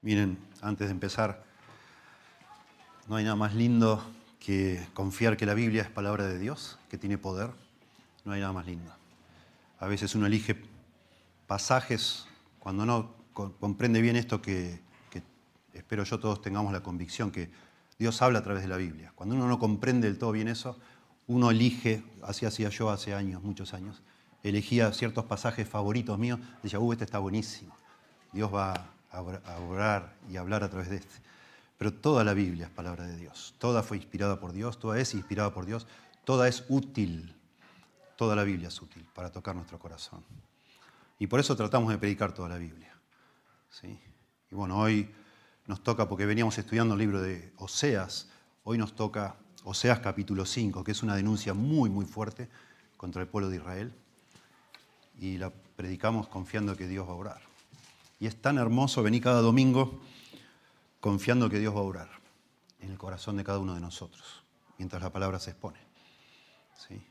Miren, antes de empezar, no hay nada más lindo que confiar que la Biblia es palabra de Dios, que tiene poder. No hay nada más lindo. A veces uno elige pasajes cuando no comprende bien esto que, espero yo todos tengamos la convicción que Dios habla a través de la Biblia. Cuando uno no comprende del todo bien eso, uno elige, así hacía yo hace años, muchos años, elegía ciertos pasajes favoritos míos, decía, uh, este está buenísimo. Dios va a orar y hablar a través de este. Pero toda la Biblia es palabra de Dios. Toda fue inspirada por Dios, toda es inspirada por Dios, toda es útil. Toda la Biblia es útil para tocar nuestro corazón. Y por eso tratamos de predicar toda la Biblia. ¿sí? Y bueno, hoy nos toca, porque veníamos estudiando el libro de Oseas, hoy nos toca Oseas capítulo 5, que es una denuncia muy, muy fuerte contra el pueblo de Israel. Y la predicamos confiando que Dios va a orar. Y es tan hermoso venir cada domingo confiando que Dios va a orar en el corazón de cada uno de nosotros, mientras la palabra se expone. ¿Sí?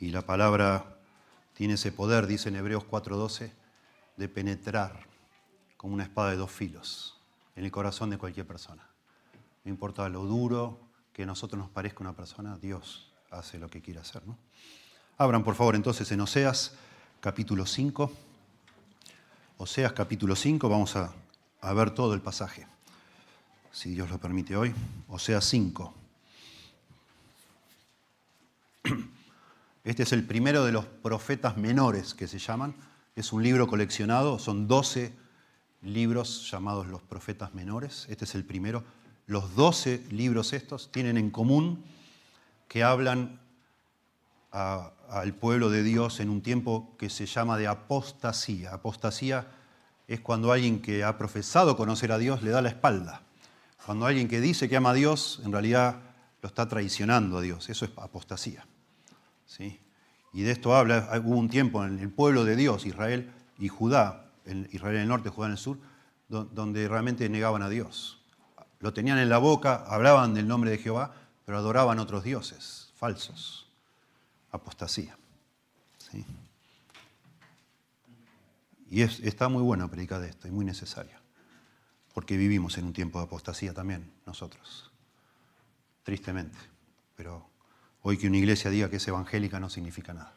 Y la palabra tiene ese poder, dice en Hebreos 4:12, de penetrar como una espada de dos filos en el corazón de cualquier persona. No importa lo duro que a nosotros nos parezca una persona, Dios hace lo que quiere hacer. ¿no? Abran por favor entonces en Oseas capítulo 5. Oseas capítulo 5, vamos a, ver todo el pasaje, si Dios lo permite hoy. Oseas 5. Este es el primero de los profetas menores que se llaman. Es un libro coleccionado, son 12 libros llamados los profetas menores. Este es el primero. Los 12 libros estos tienen en común que hablan al pueblo de Dios en un tiempo que se llama de apostasía. Apostasía es cuando alguien que ha profesado conocer a Dios le da la espalda. Cuando alguien que dice que ama a Dios, en realidad lo está traicionando a Dios. Eso es apostasía. ¿Sí? Y de esto habla, hubo un tiempo en el pueblo de Dios, Israel y Judá, Israel en el norte, Judá en el sur, donde realmente negaban a Dios. Lo tenían en la boca, hablaban del nombre de Jehová, pero adoraban otros dioses falsos apostasía. Y está muy bueno predicar de esto, y muy necesario, porque vivimos en un tiempo de apostasía también nosotros, tristemente. Pero hoy que una iglesia diga que es evangélica no significa nada.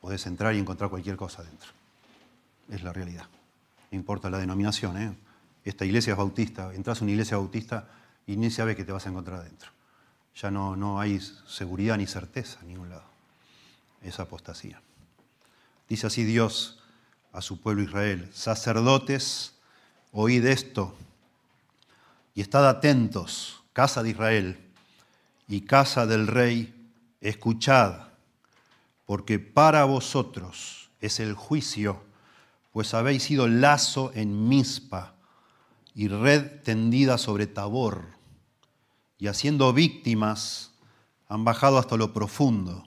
Podés entrar y encontrar cualquier cosa dentro. Es la realidad. No importa la denominación. ¿eh? Esta iglesia es bautista. Entras a una iglesia bautista y ni sabes qué te vas a encontrar adentro ya no, no hay seguridad ni certeza en ningún lado. Es apostasía. Dice así Dios a su pueblo Israel, sacerdotes, oíd esto y estad atentos, casa de Israel y casa del rey, escuchad, porque para vosotros es el juicio, pues habéis sido lazo en Mispa y red tendida sobre Tabor y haciendo víctimas han bajado hasta lo profundo.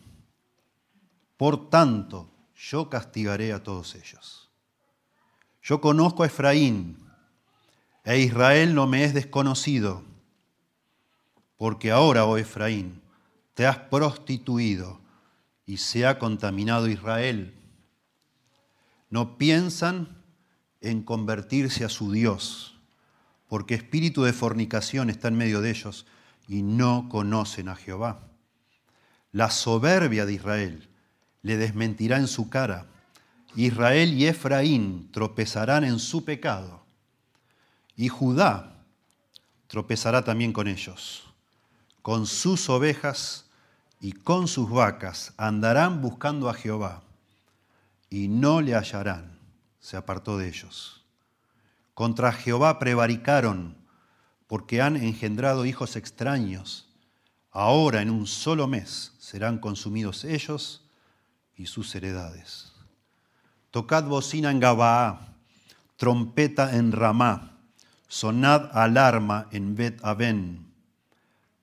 Por tanto, yo castigaré a todos ellos. Yo conozco a Efraín, e Israel no me es desconocido, porque ahora, oh Efraín, te has prostituido y se ha contaminado Israel. No piensan en convertirse a su Dios, porque espíritu de fornicación está en medio de ellos y no conocen a Jehová. La soberbia de Israel le desmentirá en su cara. Israel y Efraín tropezarán en su pecado. Y Judá tropezará también con ellos. Con sus ovejas y con sus vacas andarán buscando a Jehová y no le hallarán. Se apartó de ellos. Contra Jehová prevaricaron porque han engendrado hijos extraños. Ahora en un solo mes serán consumidos ellos y sus heredades. Tocad bocina en Gabaa, trompeta en Ramá, sonad alarma en Bet Aben.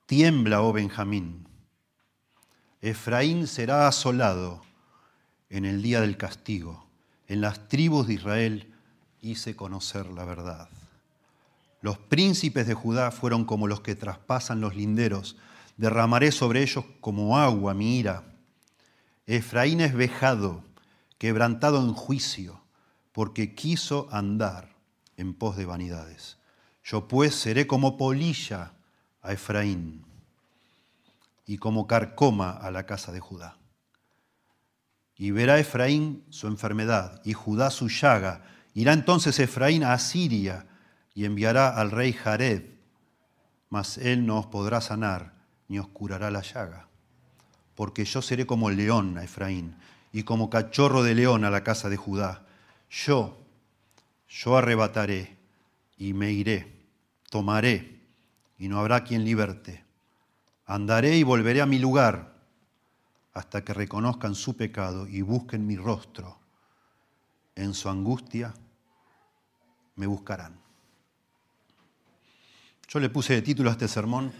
Tiembla, oh Benjamín. Efraín será asolado en el día del castigo. En las tribus de Israel hice conocer la verdad. Los príncipes de Judá fueron como los que traspasan los linderos. Derramaré sobre ellos como agua mi ira. Efraín es vejado, quebrantado en juicio, porque quiso andar en pos de vanidades. Yo pues seré como polilla a Efraín y como carcoma a la casa de Judá. Y verá Efraín su enfermedad y Judá su llaga. Irá entonces Efraín a Asiria y enviará al rey Jared, mas él no os podrá sanar ni os curará la llaga. Porque yo seré como león a Efraín y como cachorro de león a la casa de Judá. Yo, yo arrebataré y me iré, tomaré y no habrá quien liberte. Andaré y volveré a mi lugar hasta que reconozcan su pecado y busquen mi rostro. En su angustia me buscarán. Yo le puse de título a este sermón,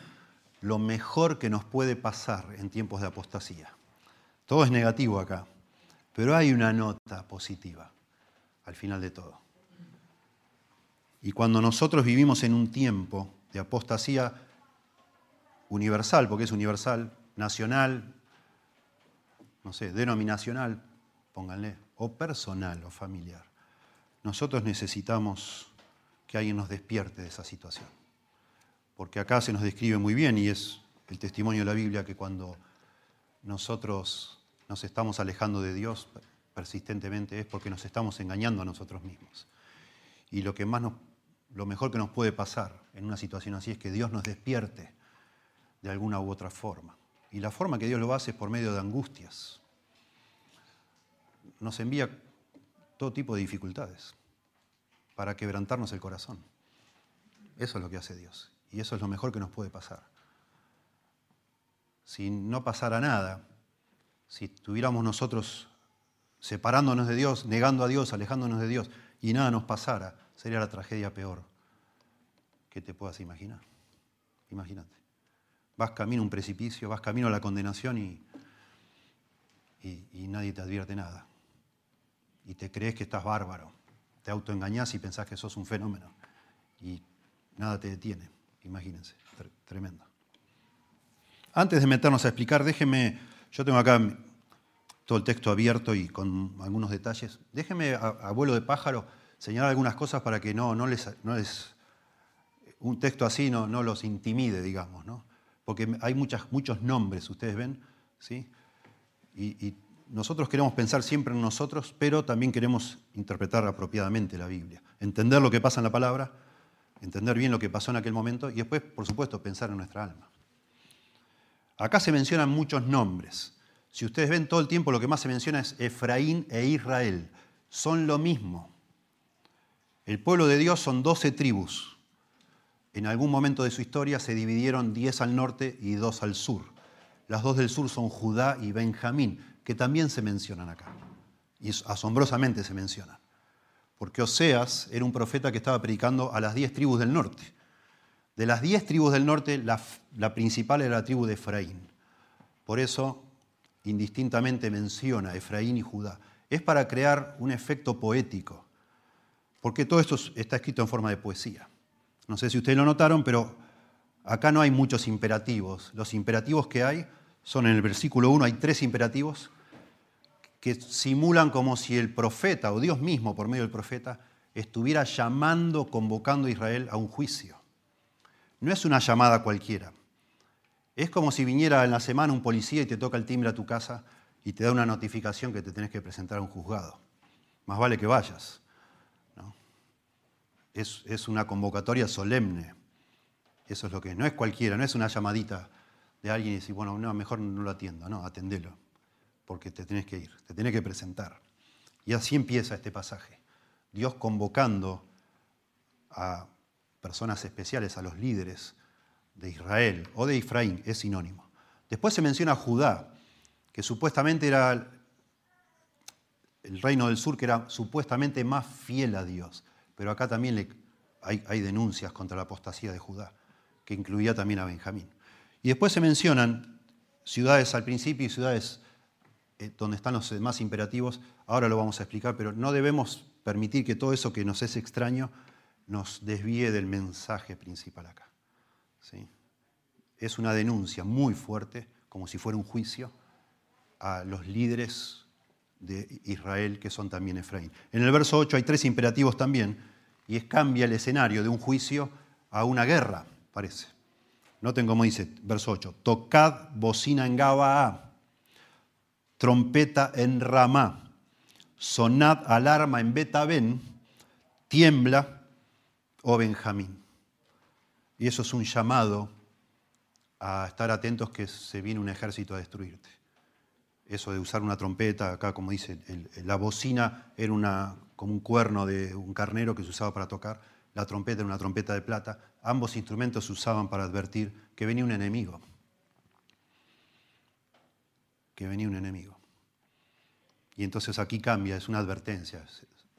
Lo mejor que nos puede pasar en tiempos de apostasía. Todo es negativo acá, pero hay una nota positiva al final de todo. Y cuando nosotros vivimos en un tiempo de apostasía universal, porque es universal, nacional, no sé, denominacional, pónganle, o personal o familiar, nosotros necesitamos que alguien nos despierte de esa situación. Porque acá se nos describe muy bien y es el testimonio de la Biblia que cuando nosotros nos estamos alejando de Dios persistentemente es porque nos estamos engañando a nosotros mismos. Y lo, que más lo mejor que nos puede pasar en una situación así es que Dios nos despierte de alguna u otra forma. Y la forma que Dios lo hace es por medio de angustias. Nos envía todo tipo de dificultades para quebrantarnos el corazón. Eso es lo que hace Dios. Y eso es lo mejor que nos puede pasar. Si no pasara nada, si tuviéramos nosotros separándonos de Dios, negando a Dios, alejándonos de Dios, y nada nos pasara, sería la tragedia peor que te puedas imaginar. Imagínate. Vas camino a un precipicio, vas camino a la condenación y, y, nadie te advierte nada. Y te crees que estás bárbaro. Te autoengañás y pensás que sos un fenómeno. Y nada te detiene. Imagínense. Tremendo. Antes de meternos a explicar, déjeme, yo tengo acá todo el texto abierto y con algunos detalles. Déjeme, abuelo de pájaro, señalar algunas cosas para que no, no, les, no les, un texto así no, no los intimide, digamos, ¿no? Porque hay muchas, muchos nombres, ustedes ven, ¿sí? Y nosotros queremos pensar siempre en nosotros, pero también queremos interpretar apropiadamente la Biblia, entender lo que pasa en la palabra, entender bien lo que pasó en aquel momento y después, por supuesto, pensar en nuestra alma. Acá se mencionan muchos nombres. Si ustedes ven todo el tiempo, lo que más se menciona es Efraín e Israel. Son lo mismo. El pueblo de Dios son doce tribus. En algún momento de su historia se dividieron diez al norte y dos al sur. Las dos del sur son Judá y Benjamín, que también se mencionan acá. Y asombrosamente se mencionan. Porque Oseas era un profeta que estaba predicando a las diez tribus del norte. De las diez tribus del norte, la, principal era la tribu de Efraín. Por eso indistintamente menciona Efraín y Judá. Es para crear un efecto poético, porque todo esto está escrito en forma de poesía. No sé si ustedes lo notaron, pero acá no hay muchos imperativos. Los imperativos que hay son en el versículo 1, hay tres imperativos que simulan como si el profeta o Dios mismo por medio del profeta estuviera llamando, convocando a Israel a un juicio. No es una llamada cualquiera. Es como si viniera en la semana un policía y te toca el timbre a tu casa y te da una notificación que te tenés que presentar a un juzgado. Más vale que vayas. Es, una convocatoria solemne. Eso es lo que es. No es cualquiera, no es una llamadita de alguien y decir, bueno, no, mejor no lo atiendo. No, atendelo, porque te tenés que ir, te tenés que presentar. Y así empieza este pasaje. Dios convocando a personas especiales, a los líderes, de Israel o de Efraín, es sinónimo. Después se menciona Judá, que supuestamente era el reino del sur que era supuestamente más fiel a Dios. Pero acá también hay, denuncias contra la apostasía de Judá, que incluía también a Benjamín. Y después se mencionan ciudades al principio y ciudades eh, donde están los demás imperativos. Ahora lo vamos a explicar, pero no debemos permitir que todo eso que nos es extraño nos desvíe del mensaje principal acá. Es una denuncia muy fuerte, como si fuera un juicio, a los líderes de Israel que son también Efraín. En el verso 8 hay tres imperativos también, y es cambia el escenario de un juicio a una guerra, parece. Noten cómo dice, verso 8, tocad bocina en Gabaa, trompeta en Ramá, sonad alarma en Betabén, tiembla, oh Benjamín. Y eso es un llamado a estar atentos que se viene un ejército a destruirte. Eso de usar una trompeta, acá como dice, la bocina era una, como un cuerno de un carnero que se usaba para tocar, la trompeta era una trompeta de plata, ambos instrumentos se usaban para advertir que venía un enemigo, que venía un enemigo. Y entonces aquí cambia, es una advertencia,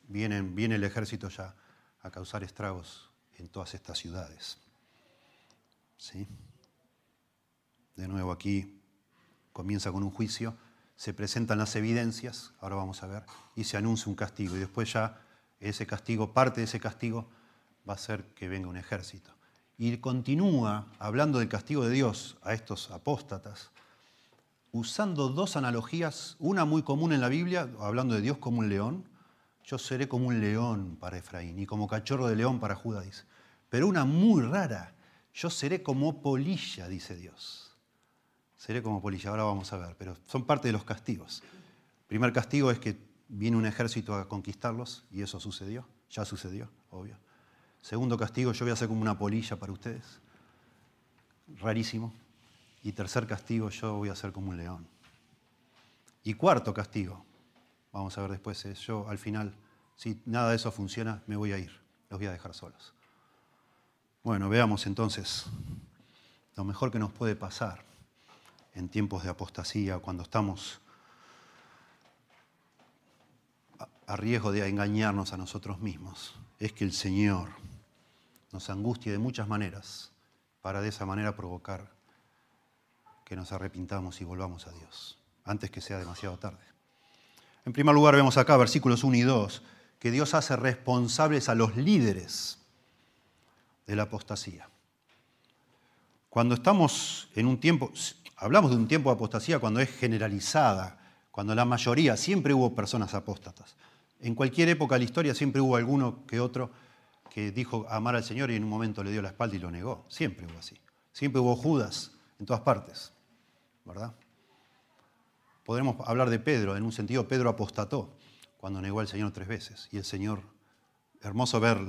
viene, viene el ejército ya a causar estragos en todas estas ciudades. ¿Sí? De nuevo aquí comienza con un juicio, se presentan las evidencias, ahora vamos a ver, y se anuncia un castigo. Y después ya ese castigo, parte de ese castigo, va a ser que venga un ejército. Y continúa hablando del castigo de Dios a estos apóstatas, usando dos analogías, una muy común en la Biblia, hablando de Dios como un león, yo seré como un león para Efraín y como cachorro de león para Judá, dice. Pero una muy rara, yo seré como polilla, dice Dios. Seré como polilla, ahora vamos a ver, pero son parte de los castigos. Primer castigo es que viene un ejército a conquistarlos y eso sucedió, ya sucedió, obvio. Segundo castigo, yo voy a ser como una polilla para ustedes. Rarísimo. Y tercer castigo, yo voy a ser como un león. Y cuarto castigo, vamos a ver después, es yo al final, si nada de eso funciona, me voy a ir, los voy a dejar solos. Bueno, veamos entonces lo mejor que nos puede pasar en tiempos de apostasía, cuando estamos a riesgo de engañarnos a nosotros mismos, es que el Señor nos angustie de muchas maneras para de esa manera provocar que nos arrepintamos y volvamos a Dios, antes que sea demasiado tarde. En primer lugar, vemos acá, versículos 1 y 2, que Dios hace responsables a los líderes de la apostasía. Cuando estamos en un tiempo, hablamos de un tiempo de apostasía cuando es generalizada, cuando la mayoría, siempre hubo personas apóstatas. En cualquier época de la historia siempre hubo alguno que otro que dijo amar al Señor y en un momento le dio la espalda y lo negó. Siempre hubo así. Siempre hubo Judas en todas partes, Podremos hablar de Pedro, en un sentido Pedro apostató cuando negó al Señor tres veces. Y el Señor, hermoso ver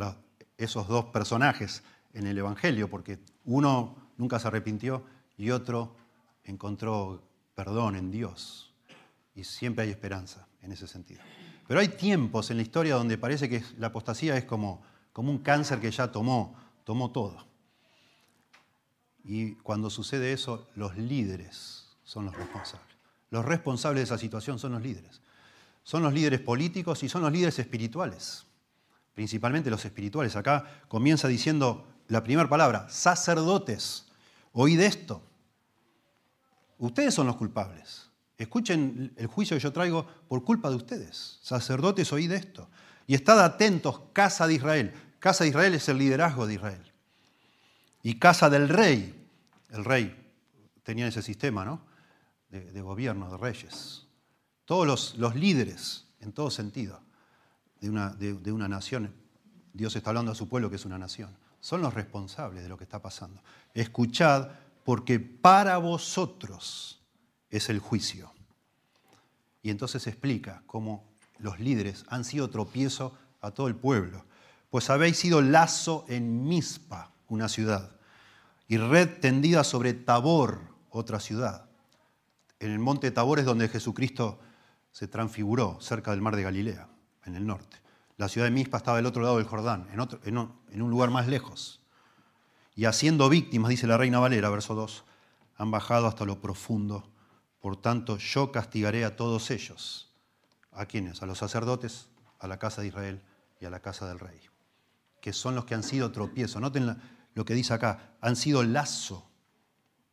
esos dos personajes en el Evangelio, porque uno nunca se arrepintió y otro encontró perdón en Dios. Y siempre hay esperanza en ese sentido. Pero hay tiempos en la historia donde parece que la apostasía es como como un cáncer que ya tomó, tomó todo. Y cuando sucede eso, los líderes son los responsables. Los responsables de esa situación son los líderes. Son los líderes políticos y son los líderes espirituales. Principalmente los espirituales. Acá comienza diciendo la primera palabra, sacerdotes. Oíd esto. Ustedes son los culpables. Escuchen el juicio que yo traigo por culpa de ustedes. Sacerdotes, oíd esto. Y estad atentos, casa de Israel. Casa de Israel es el liderazgo de Israel. Y casa del rey, el rey tenía ese sistema ¿no? De, gobierno, de reyes. Todos los, líderes, en todo sentido, de una, de una nación, Dios está hablando a su pueblo que es una nación, son los responsables de lo que está pasando. Escuchad, porque para vosotros es el juicio. Y entonces explica cómo los líderes han sido tropiezo a todo el pueblo pues habéis sido lazo en Mispa, una ciudad, y red tendida sobre Tabor, otra ciudad. En el monte Tabor es donde Jesucristo se transfiguró, cerca del mar de Galilea, en el norte. La ciudad de Mispa estaba del otro lado del Jordán, en, en un lugar más lejos. Y haciendo víctimas, dice la reina Valera, verso 2, han bajado hasta lo profundo. Por tanto, yo castigaré a todos ellos. ¿A quiénes? A los sacerdotes, a la casa de Israel y a la casa del rey que son los que han sido tropiezo. Noten lo que dice acá, han sido lazo.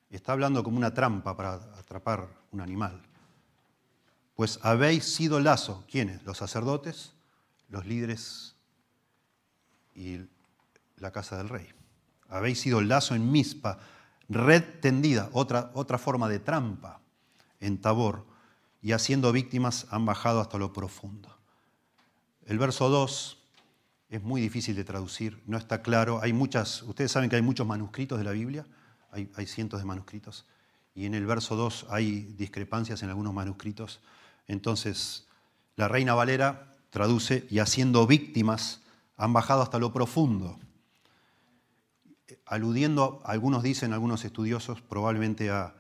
Está hablando como una trampa para atrapar un animal. Pues habéis sido lazo. ¿Quiénes? Los sacerdotes, los líderes y la casa del rey. Habéis sido lazo en Mispa, red tendida, otra, otra forma de trampa en Tabor, y haciendo víctimas han bajado hasta lo profundo. El verso 2 es muy difícil de traducir, no está claro. Hay muchas, ustedes saben que hay muchos manuscritos de la Biblia, hay, cientos de manuscritos, y en el verso 2 hay discrepancias en algunos manuscritos. Entonces, la reina Valera traduce, y haciendo víctimas, han bajado hasta lo profundo, aludiendo, algunos dicen, algunos estudiosos, probablemente a,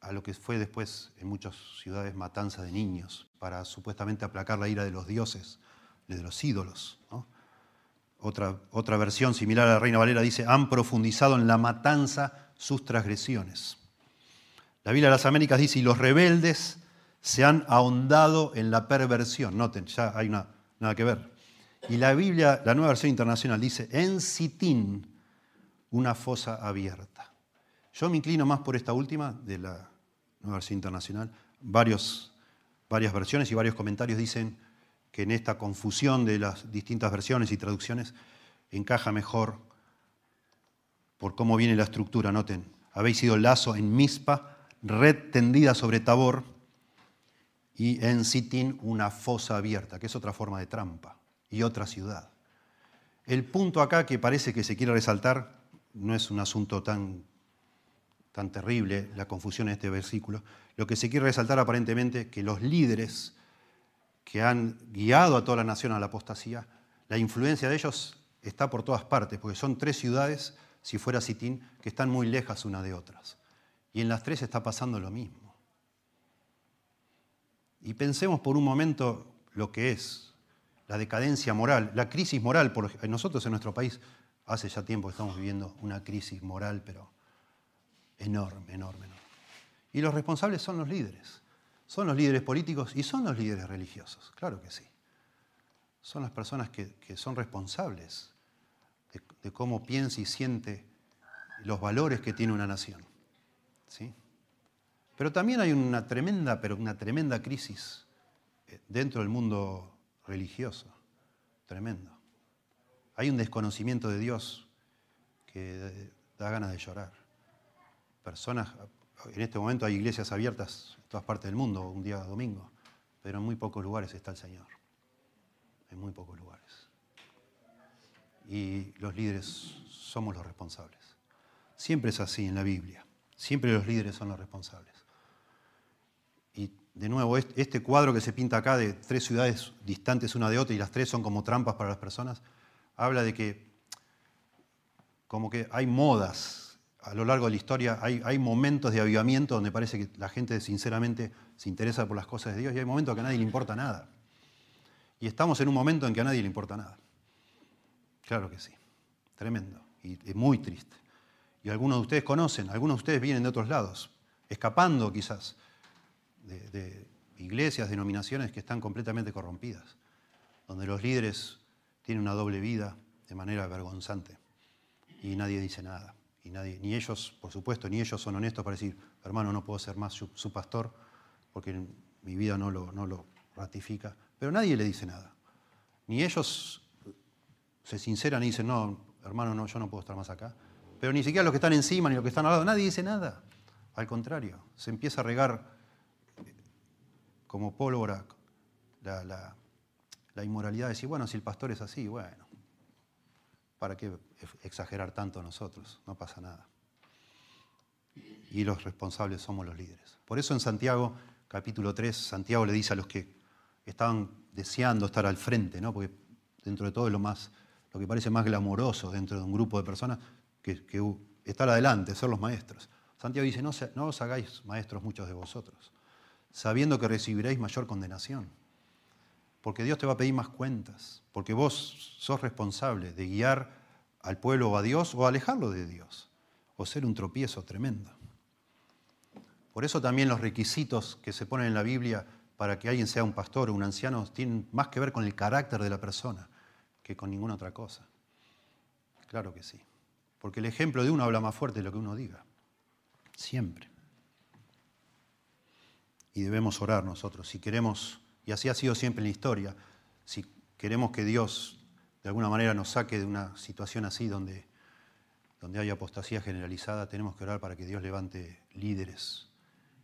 a lo que fue después en muchas ciudades matanza de niños, para supuestamente aplacar la ira de los dioses de los ídolos. Otra, versión similar a la Reina Valera dice, han profundizado en la matanza sus transgresiones. La Biblia de las Américas dice, y los rebeldes se han ahondado en la perversión. Noten, ya hay nada que ver. Y la Biblia, la nueva versión internacional, dice, en Sitín, una fosa abierta. Yo me inclino más por esta última de la nueva versión internacional. Varios, varias versiones y varios comentarios dicen que en esta confusión de las distintas versiones y traducciones encaja mejor por cómo viene la estructura. Noten, habéis sido lazo en Mispa, red tendida sobre Tabor y en Sitín una fosa abierta, que es otra forma de trampa, y otra ciudad. El punto acá que parece que se quiere resaltar no es un asunto tan, tan terrible, la confusión en este versículo. Lo que se quiere resaltar aparentemente es que los líderes que han guiado a toda la nación a la apostasía, la influencia de ellos está por todas partes, porque son tres ciudades, si fuera Sitín, que están muy lejas una de otras. Y en las tres está pasando lo mismo. Y pensemos por un momento lo que es la decadencia moral, la crisis moral. Nosotros en nuestro país hace ya tiempo que estamos viviendo una crisis moral, pero enorme, enorme, enorme. Y los responsables son los líderes. Son los líderes políticos y son los líderes religiosos, claro que sí. Son las personas que, son responsables de, cómo piensa y siente los valores que tiene una nación. ¿sí? Pero también hay una tremenda, pero una tremenda crisis eh, dentro del mundo religioso, tremendo. Hay un desconocimiento de Dios que da ganas de llorar. Personas, en este momento hay iglesias abiertas todas partes del mundo, un día domingo, pero en muy pocos lugares está el Señor. En muy pocos lugares. Y los líderes somos los responsables. Siempre es así en la Biblia. Siempre los líderes son los responsables. Y de nuevo, este cuadro que se pinta acá de tres ciudades distantes una de otra y las tres son como trampas para las personas, habla de que como que hay modas a lo largo de la historia hay, momentos de avivamiento donde parece que la gente sinceramente se interesa por las cosas de Dios y hay momentos que a nadie le importa nada. Y estamos en un momento en que a nadie le importa nada. Claro que sí. Tremendo. Y, muy triste. Y algunos de ustedes conocen, algunos de ustedes vienen de otros lados, escapando quizás de, de iglesias, denominaciones que están completamente corrompidas, donde los líderes tienen una doble vida de manera vergonzante y nadie dice nada nadie, ni ellos, por supuesto, ni ellos son honestos para decir, hermano, no puedo ser más su, pastor porque mi vida no lo, ratifica. Pero nadie le dice nada. Ni ellos se sinceran y dicen, no, hermano, no, yo no puedo estar más acá. Pero ni siquiera los que están encima ni los que están al lado, nadie dice nada. Al contrario, se empieza a regar eh, como pólvora la, la inmoralidad de decir, bueno, si el pastor es así, bueno, ¿Para qué exagerar tanto nosotros? No pasa nada. Y los responsables somos los líderes. Por eso en Santiago, capítulo 3, Santiago le dice a los que estaban deseando estar al frente, ¿no? porque dentro de todo es lo, más, lo que parece más glamoroso dentro de un grupo de personas, que, estar adelante, ser los maestros. Santiago dice, no os hagáis maestros muchos de vosotros, sabiendo que recibiréis mayor condenación porque Dios te va a pedir más cuentas, porque vos sos responsable de guiar al pueblo o a Dios o alejarlo de Dios, o ser un tropiezo tremendo. Por eso también los requisitos que se ponen en la Biblia para que alguien sea un pastor o un anciano tienen más que ver con el carácter de la persona que con ninguna otra cosa. Claro que sí. Porque el ejemplo de uno habla más fuerte de lo que uno diga. Siempre. Y debemos orar nosotros. Si queremos y así ha sido siempre en la historia. Si queremos que Dios de alguna manera nos saque de una situación así donde, donde hay apostasía generalizada, tenemos que orar para que Dios levante líderes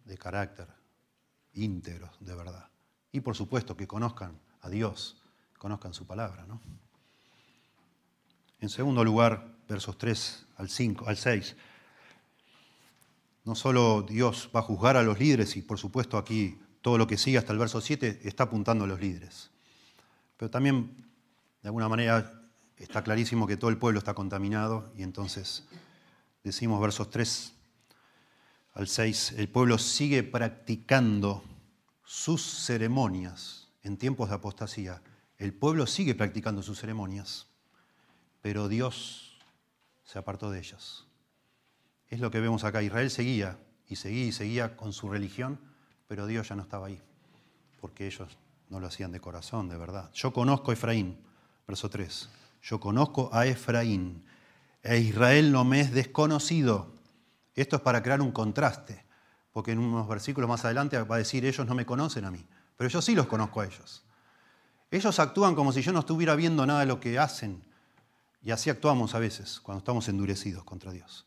de carácter, íntegros, de verdad. Y por supuesto que conozcan a Dios, conozcan su palabra. ¿no? En segundo lugar, versos 3 al 5, al 6. No solo Dios va a juzgar a los líderes, y por supuesto aquí todo lo que sigue hasta el verso 7 está apuntando a los líderes. Pero también, de alguna manera, está clarísimo que todo el pueblo está contaminado, y entonces decimos versos 3 al 6, el pueblo sigue practicando sus ceremonias en tiempos de apostasía. El pueblo sigue practicando sus ceremonias, pero Dios se apartó de ellas. Es lo que vemos acá. Israel seguía y seguía y seguía con su religión, pero Dios ya no estaba ahí, porque ellos no lo hacían de corazón, de verdad. Yo conozco a Efraín, verso 3. Yo conozco a Efraín, e Israel no me es desconocido. Esto es para crear un contraste, porque en unos versículos más adelante va a decir, ellos no me conocen a mí, pero yo sí los conozco a ellos. Ellos actúan como si yo no estuviera viendo nada de lo que hacen, y así actuamos a veces cuando estamos endurecidos contra Dios.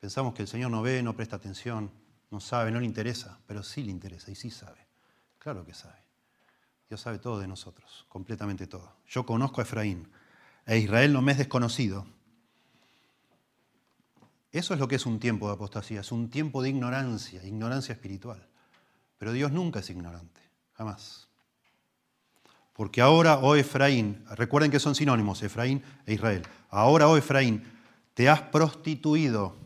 Pensamos que el Señor no ve, no presta atención, no sabe, no le interesa, pero sí le interesa y sí sabe. Claro que sabe. Dios sabe todo de nosotros, completamente todo. Yo conozco a Efraín, e Israel no me es desconocido. Eso es lo que es un tiempo de apostasía, es un tiempo de ignorancia, ignorancia espiritual. Pero Dios nunca es ignorante, jamás. Porque ahora, oh Efraín, recuerden que son sinónimos, Efraín e Israel. Ahora, oh Efraín, te has prostituido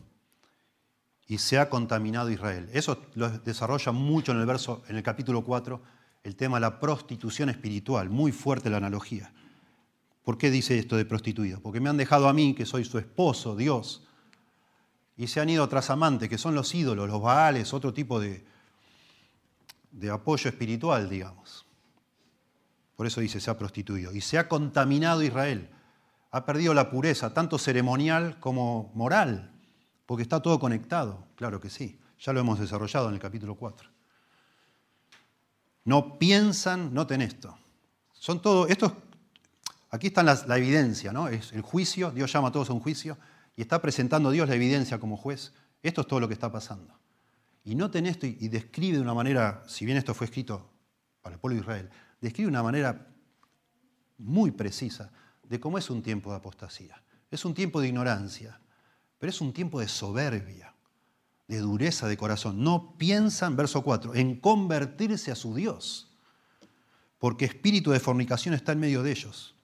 y se ha contaminado Israel. Eso lo desarrolla mucho en el verso, en el capítulo 4, el tema de la prostitución espiritual, muy fuerte la analogía. ¿Por qué dice esto de prostituido? Porque me han dejado a mí, que soy su esposo, Dios, y se han ido tras amantes, que son los ídolos, los baales, otro tipo de, de apoyo espiritual, digamos. Por eso dice, se ha prostituido. Y se ha contaminado Israel. Ha perdido la pureza, tanto ceremonial como moral, porque está todo conectado. Claro que sí. Ya lo hemos desarrollado en el capítulo 4. No piensan, noten esto. Son todo, estos, aquí está la, evidencia, ¿no? Es el juicio, Dios llama a todos a un juicio y está presentando Dios la evidencia como juez. Esto es todo lo que está pasando. Y noten esto y, describe de una manera, si bien esto fue escrito para el pueblo de Israel, describe de una manera muy precisa de cómo es un tiempo de apostasía. Es un tiempo de ignorancia, pero es un tiempo de soberbia, de dureza de corazón. No piensan, verso 4, en convertirse a su Dios, porque espíritu de fornicación está en medio de ellos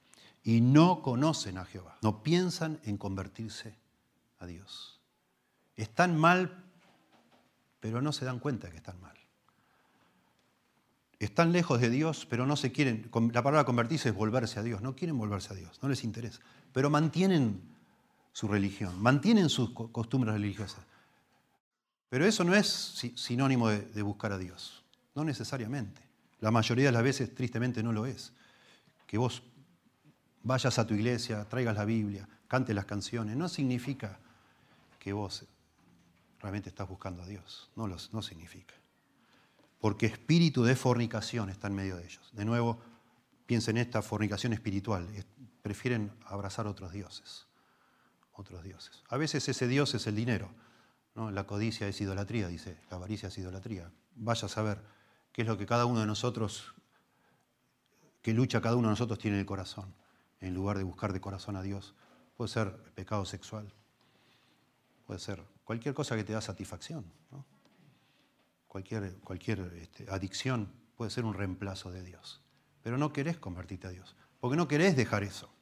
y no conocen a Jehová. No piensan en convertirse a Dios. Están mal, pero no se dan cuenta que están mal. Están lejos de Dios, pero no se quieren. La palabra convertirse es volverse a Dios. No quieren volverse a Dios, no les interesa. Pero mantienen su religión, mantienen sus costumbres religiosas. Pero eso no es sinónimo de, buscar a Dios. No necesariamente. La mayoría de las veces, tristemente, no lo es. Que vos vayas a tu iglesia, traigas la Biblia, cantes las canciones, no significa que vos realmente estás buscando a Dios. No, no significa. Porque espíritu de fornicación está en medio de ellos. De nuevo, piensen en esta fornicación espiritual. Prefieren abrazar otros dioses. Otros dioses. A veces ese dios es el dinero. ¿no? La codicia es idolatría, dice. La avaricia es idolatría. Vaya a saber qué es lo que cada uno de nosotros, qué lucha cada uno de nosotros tiene en el corazón. En lugar de buscar de corazón a Dios. Puede ser pecado sexual, puede ser cualquier cosa que te da satisfacción. Cualquier, este, adicción puede ser un reemplazo de Dios. Pero no querés convertirte a Dios, porque no querés dejar eso.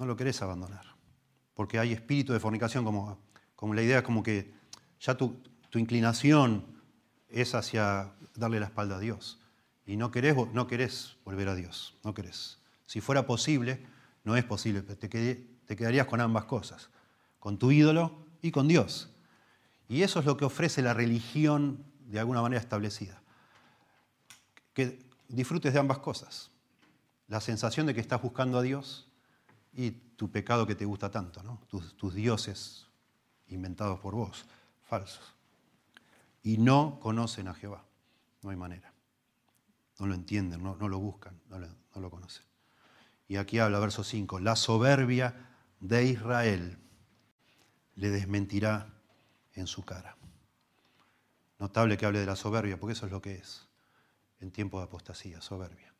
No lo querés abandonar. Porque hay espíritu de fornicación, como, como la idea es como que ya tu, tu inclinación es hacia darle la espalda a Dios. Y no querés, no querés volver a Dios, no querés. Si fuera posible, no es posible, te, te quedarías con ambas cosas con tu ídolo y con Dios. Y eso es lo que ofrece la religión de alguna manera establecida. Que disfrutes de ambas cosas. La sensación de que estás buscando a Dios y tu pecado que te gusta tanto, ¿no? tus, dioses inventados por vos, falsos. Y no conocen a Jehová. No hay manera. No lo entienden, no, lo buscan, no lo, no lo conocen. Y aquí habla verso 5, la soberbia de Israel le desmentirá en su cara. Notable que hable de la soberbia, porque eso es lo que es en tiempo de apostasía, soberbia.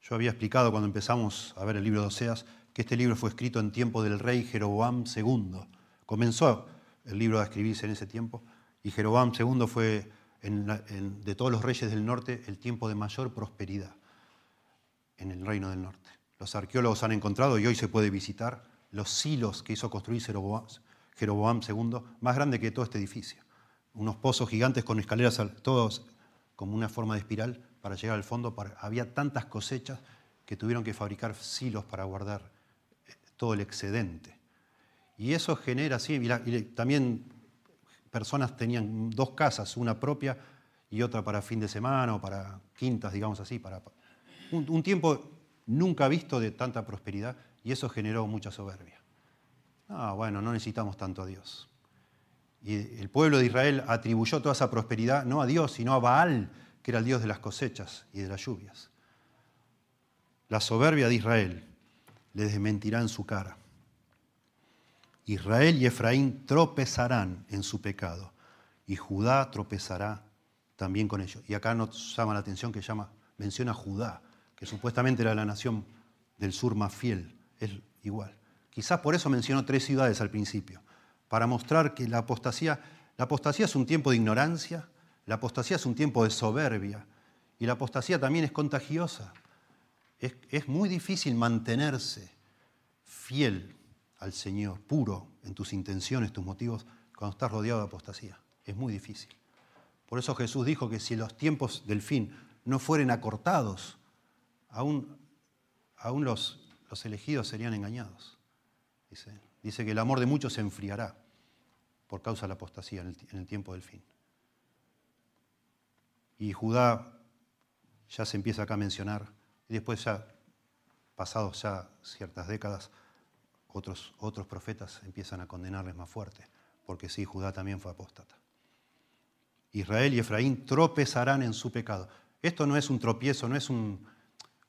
Yo había explicado cuando empezamos a ver el libro de Oseas que este libro fue escrito en tiempo del rey Jeroboam II. Comenzó el libro a escribirse en ese tiempo y Jeroboam II fue de todos los reyes del norte el tiempo de mayor prosperidad en el reino del norte. Los arqueólogos han encontrado y hoy se puede visitar los silos que hizo construir Jeroboam, II, más grande que todo este edificio. Unos pozos gigantes con escaleras, todos como una forma de espiral para llegar al fondo. Había tantas cosechas que tuvieron que fabricar silos para guardar todo el excedente. Y eso genera, sí, también personas tenían dos casas, una propia y otra para fin de semana o para quintas, digamos así, para un, tiempo nunca visto de tanta prosperidad y eso generó mucha soberbia. Ah, bueno, no necesitamos tanto a Dios. Y el pueblo de Israel atribuyó toda esa prosperidad no a Dios, sino a Baal, que era el Dios de las cosechas y de las lluvias. La soberbia de Israel les desmentirá en su cara. Israel y Efraín tropezarán en su pecado y Judá tropezará también con ellos. Y acá nos llama la atención que llama, menciona Judá, que supuestamente era la nación del sur más fiel, es igual. Quizás por eso mencionó tres ciudades al principio, para mostrar que la apostasía, la apostasía es un tiempo de ignorancia, la apostasía es un tiempo de soberbia y la apostasía también es contagiosa. Es, muy difícil mantenerse fiel al Señor, puro en tus intenciones, tus motivos, cuando estás rodeado de apostasía. Es muy difícil. Por eso Jesús dijo que si los tiempos del fin no fueren acortados, aún, los, elegidos serían engañados. Dice, que el amor de muchos se enfriará por causa de la apostasía en el tiempo del fin. Y Judá ya se empieza acá a mencionar, y después ya, pasados ya ciertas décadas, otros, otros profetas empiezan a condenarles más fuerte, porque sí, Judá también fue apóstata. Israel y Efraín tropezarán en su pecado. Esto no es un tropiezo, no es un,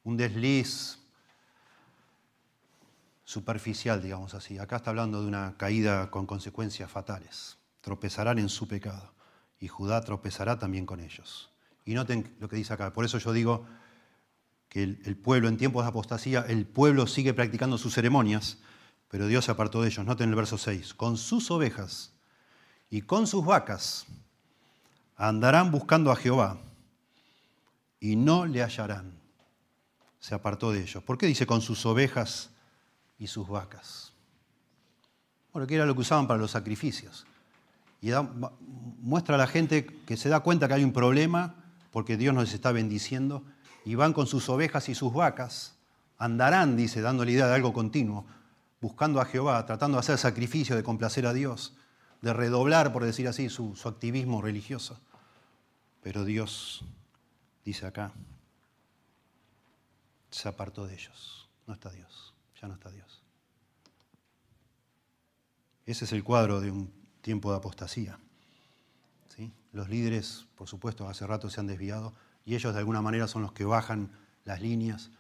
un desliz superficial, digamos así. Acá está hablando de una caída con consecuencias fatales. Tropezarán en su pecado y Judá tropezará también con ellos. Y noten lo que dice acá. Por eso yo digo que el, pueblo en tiempos de apostasía, el pueblo sigue practicando sus ceremonias, pero Dios se apartó de ellos. Noten el verso 6. Con sus ovejas y con sus vacas andarán buscando a Jehová y no le hallarán. Se apartó de ellos. ¿Por qué dice con sus ovejas y sus vacas? Bueno, que era lo que usaban para los sacrificios. Y muestra a la gente que se da cuenta que hay un problema porque Dios nos está bendiciendo y van con sus ovejas y sus vacas, andarán, dice, dando la idea de algo continuo, buscando a Jehová, tratando de hacer sacrificio, de complacer a Dios, de redoblar, por decir así, su, activismo religioso. Pero Dios, dice acá, se apartó de ellos. No está Dios, ya no está Dios. Ese es el cuadro de un tiempo de apostasía. ¿Sí? Los líderes, por supuesto, hace rato se han desviado y ellos de alguna manera son los que bajan las líneas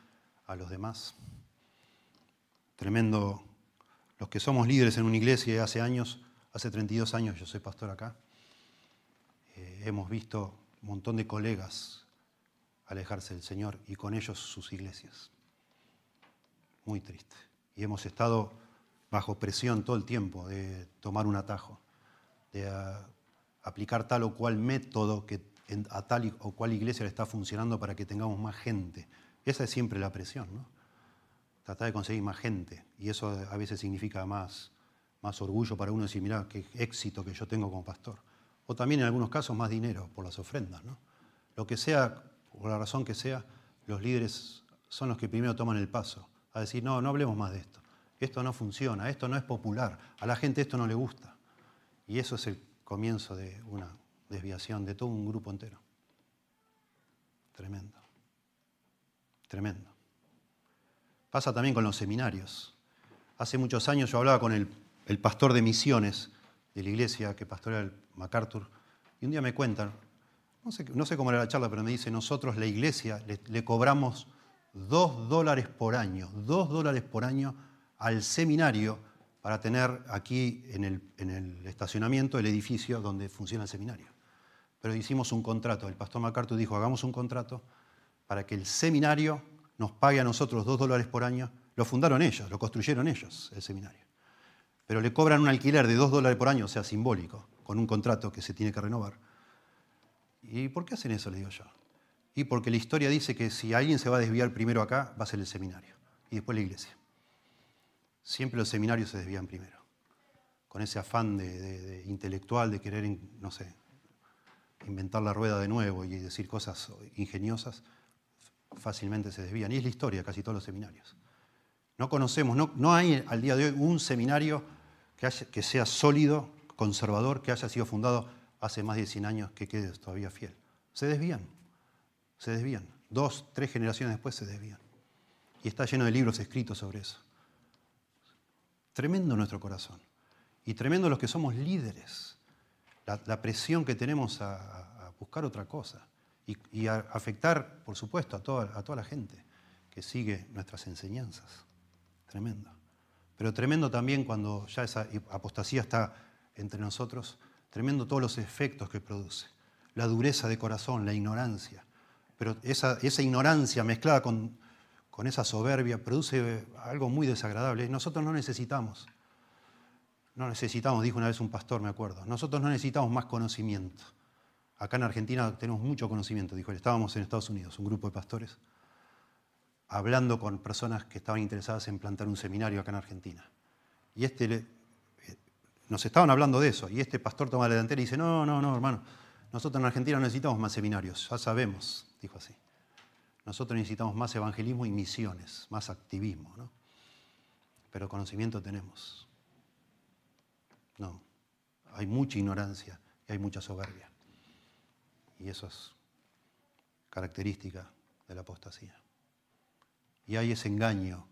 a los demás. Tremendo los que somos líderes en una iglesia hace años, hace 32 años yo soy pastor acá, eh, hemos visto un montón de colegas alejarse del Señor y con ellos sus iglesias. Muy triste. Y hemos estado bajo presión todo el tiempo de tomar un atajo, de ah, aplicar tal o cual método que a tal o cual iglesia le está funcionando para que tengamos más gente. Esa es siempre la presión, ¿no? tratar de conseguir más gente. Y eso a veces significa más, más orgullo para uno decir, mira, qué éxito que yo tengo como pastor. O también en algunos casos más dinero por las ofrendas. ¿no? Lo que sea, por la razón que sea, los líderes son los que primero toman el paso a decir, no, no hablemos más de esto. Esto no funciona, esto no es popular, a la gente esto no le gusta. Y eso es el comienzo de una desviación de todo un grupo entero. Tremendo. Tremendo. Pasa también con los seminarios. Hace muchos años yo hablaba con el, pastor de misiones de la iglesia que pastorea el MacArthur, y un día me cuentan, no sé, cómo era la charla, pero me dice, nosotros la iglesia le, cobramos dos dólares por año, dos dólares por año al seminario para tener aquí en el, en el, estacionamiento el edificio donde funciona el seminario. Pero hicimos un contrato, el pastor MacArthur dijo, hagamos un contrato para que el seminario nos pague a nosotros dos dólares por año, lo fundaron ellos, lo construyeron ellos, el seminario. Pero le cobran un alquiler de dos dólares por año, o sea, simbólico, con un contrato que se tiene que renovar. ¿Y por qué hacen eso? Le digo yo. Y porque la historia dice que si alguien se va a desviar primero acá, va a ser el seminario y después la iglesia. Siempre los seminarios se desvían primero, con ese afán de, intelectual de querer, no sé, inventar la rueda de nuevo y decir cosas ingeniosas, fácilmente se desvían. Y es la historia casi todos los seminarios. No conocemos, no, no hay al día de hoy un seminario que, que sea sólido, conservador, que haya sido fundado hace más de 100 años, que quede todavía fiel. Se desvían se desvían. Dos, tres generaciones después se desvían. Y está lleno de libros escritos sobre eso. Tremendo nuestro corazón. Y tremendo los que somos líderes. La, presión que tenemos a, buscar otra cosa. Y, a afectar, por supuesto, a toda, a toda la gente que sigue nuestras enseñanzas. Tremendo. Pero tremendo también cuando ya esa apostasía está entre nosotros. Tremendo todos los efectos que produce. La dureza de corazón, la ignorancia pero esa, ignorancia mezclada con, esa soberbia produce algo muy desagradable. Nosotros no necesitamos, no necesitamos, dijo una vez un pastor, me acuerdo, nosotros no necesitamos más conocimiento. Acá en Argentina tenemos mucho conocimiento, dijo él. Estábamos en Estados Unidos, un grupo de pastores, hablando con personas que estaban interesadas en plantar un seminario acá en Argentina. Y este, eh, nos estaban hablando de eso, y este pastor toma la delantera y dice, no, no, no, hermano, nosotros en Argentina no necesitamos más seminarios, ya sabemos dijo así. Nosotros necesitamos más evangelismo y misiones, más activismo, ¿no? Pero conocimiento tenemos. No, hay mucha ignorancia y hay mucha soberbia. Y eso es característica de la apostasía. Y hay ese engaño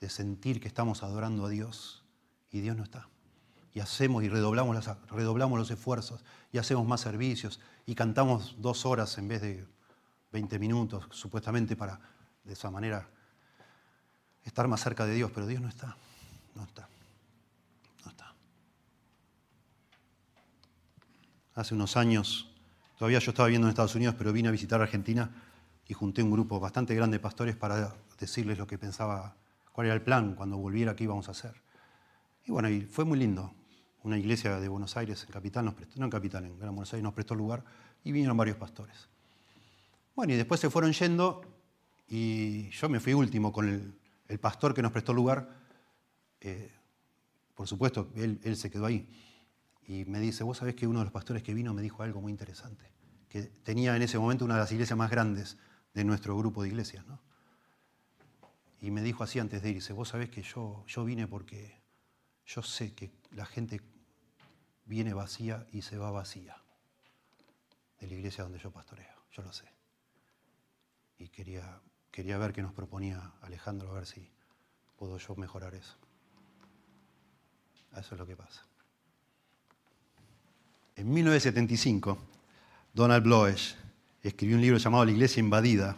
de sentir que estamos adorando a Dios y Dios no está. Y hacemos y redoblamos, redoblamos los esfuerzos y hacemos más servicios y cantamos dos horas en vez de 20 minutos supuestamente para de esa manera estar más cerca de Dios, pero Dios no está, no está, no está. Hace unos años, todavía yo estaba viviendo en Estados Unidos, pero vine a visitar Argentina y junté un grupo bastante grande de pastores para decirles lo que pensaba, cuál era el plan cuando volviera, qué íbamos a hacer. Y bueno, fue muy lindo. Una iglesia de Buenos Aires, en Capital, nos prestó, no en Capital, en Gran Buenos Aires, nos prestó lugar y vinieron varios pastores. Bueno, y después se fueron yendo y yo me fui último con el, pastor que nos prestó lugar. Eh, por supuesto, él, él se quedó ahí. Y me dice, vos sabés que uno de los pastores que vino me dijo algo muy interesante, que tenía en ese momento una de las iglesias más grandes de nuestro grupo de iglesias. ¿no? Y me dijo así antes de irse, vos sabés que yo, yo vine porque yo sé que la gente viene vacía y se va vacía de la iglesia donde yo pastoreo, yo lo sé y quería, quería ver qué nos proponía Alejandro, a ver si puedo yo mejorar eso. Eso es lo que pasa. En 1975, Donald Bloesch escribió un libro llamado La Iglesia Invadida,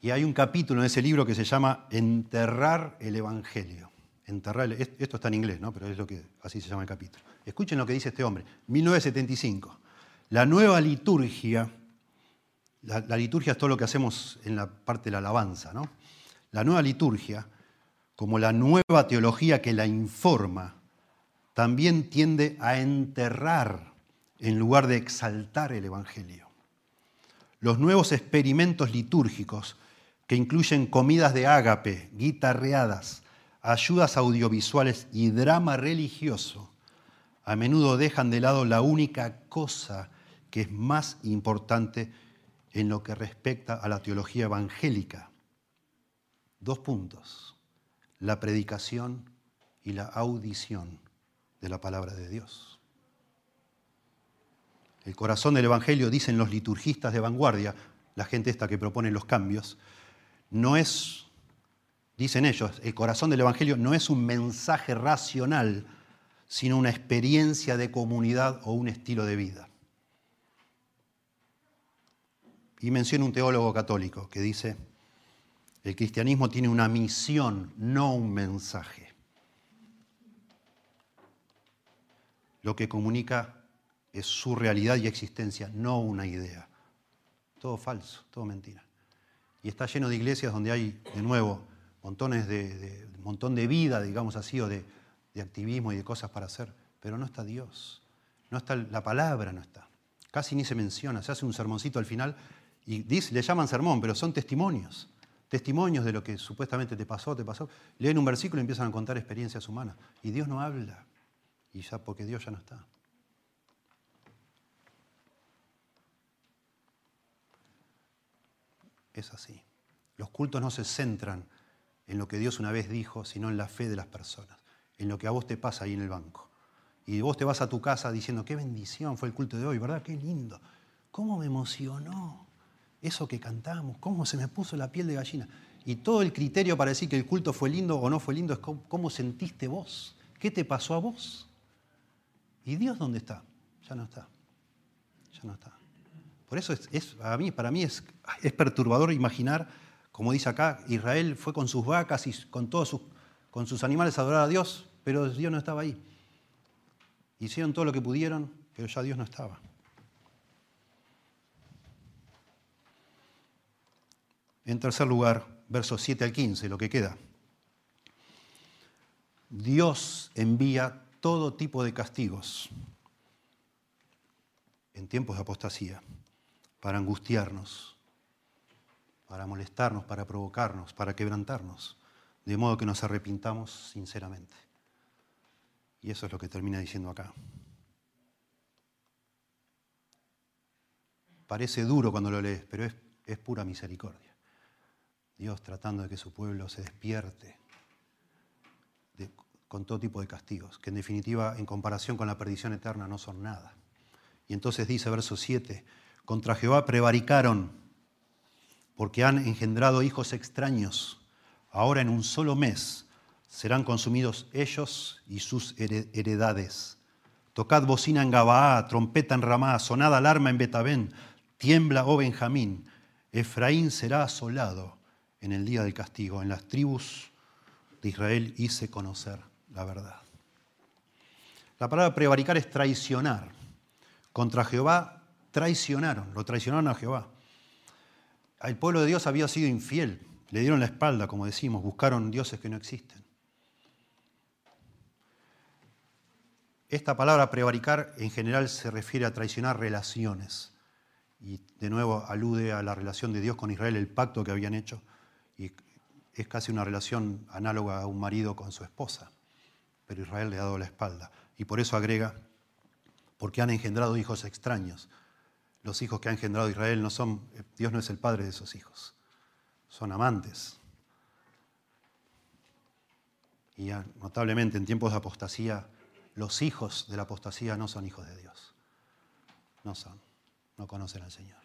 y hay un capítulo en ese libro que se llama Enterrar el Evangelio. Enterrar esto está en inglés, ¿no? pero es lo que así se llama el capítulo. Escuchen lo que dice este hombre. 1975. La nueva liturgia la, liturgia es todo lo que hacemos en la parte de la alabanza. ¿no? La nueva liturgia, como la nueva teología que la informa, también tiende a enterrar en lugar de exaltar el Evangelio. Los nuevos experimentos litúrgicos, que incluyen comidas de ágape, guitarreadas, ayudas audiovisuales y drama religioso, a menudo dejan de lado la única cosa que es más importante en lo que respecta a la teología evangélica. Dos puntos, la predicación y la audición de la palabra de Dios. El corazón del Evangelio, dicen los liturgistas de vanguardia, la gente esta que propone los cambios, no es, dicen ellos, el corazón del Evangelio no es un mensaje racional, sino una experiencia de comunidad o un estilo de vida. Y menciona un teólogo católico que dice, el cristianismo tiene una misión, no un mensaje. Lo que comunica es su realidad y existencia, no una idea. Todo falso, todo mentira. Y está lleno de iglesias donde hay, de nuevo, montones de, montón de vida, digamos así, o de, de activismo y de cosas para hacer. Pero no está Dios. No está, la palabra no está. Casi ni se menciona. Se hace un sermoncito al final y dice, le llaman sermón, pero son testimonios. Testimonios de lo que supuestamente te pasó, te pasó. Leen un versículo y empiezan a contar experiencias humanas. Y Dios no habla. Ya porque Dios ya no está. Es así. Los cultos no se centran en lo que Dios una vez dijo, sino en la fe de las personas, en lo que a vos te pasa ahí en el banco. Y vos te vas a tu casa diciendo, qué bendición fue el culto de hoy, ¿verdad? Qué lindo. ¿Cómo me emocionó eso que cantamos? ¿Cómo se me puso la piel de gallina? Y todo el criterio para decir que el culto fue lindo o no fue lindo es cómo, sentiste vos. ¿Qué te pasó a vos? ¿Y Dios dónde está? Ya no está. Ya no está. Por eso es, mí, para mí es, es, perturbador imaginar, como dice acá, Israel fue con sus vacas y con todos sus, con sus animales a adorar a Dios, pero Dios no estaba ahí. Hicieron todo lo que pudieron, pero ya Dios no estaba. En tercer lugar, versos 7 al 15, lo que queda. Dios envía todo tipo de castigos en tiempos de apostasía para angustiarnos, para molestarnos, para provocarnos, para quebrantarnos, de modo que nos arrepintamos sinceramente. Y eso es lo que termina diciendo acá. Parece duro cuando lo lees, pero es, pura misericordia. Dios tratando de que su pueblo se despierte con todo tipo de castigos, que en definitiva, en comparación con la perdición eterna, no son nada. Y entonces dice verso 7, contra Jehová prevaricaron porque han engendrado hijos extraños. Ahora en un solo mes serán consumidos ellos y sus heredades. Tocad bocina en Gabaá, trompeta en Ramá, sonad alarma en Betabén, tiembla, oh Benjamín. Efraín será asolado en el día del castigo. En las tribus de Israel hice conocer la verdad. La palabra prevaricar es traicionar. Contra Jehová traicionaron, lo traicionaron a Jehová. El pueblo de Dios había sido infiel, le dieron la espalda, como decimos, buscaron dioses que no existen. Esta palabra prevaricar en general se refiere a traicionar relaciones. Y de nuevo alude a la relación de Dios con Israel, el pacto que habían hecho. Y es casi una relación análoga a un marido con su esposa. Pero Israel le ha dado la espalda. Y por eso agrega, porque han engendrado hijos extraños. Los hijos que ha engendrado Israel no son, Dios no es el padre de esos hijos. Son amantes. Y notablemente en tiempos de apostasía, los hijos de la apostasía no son hijos de Dios. No son. No conocen al Señor.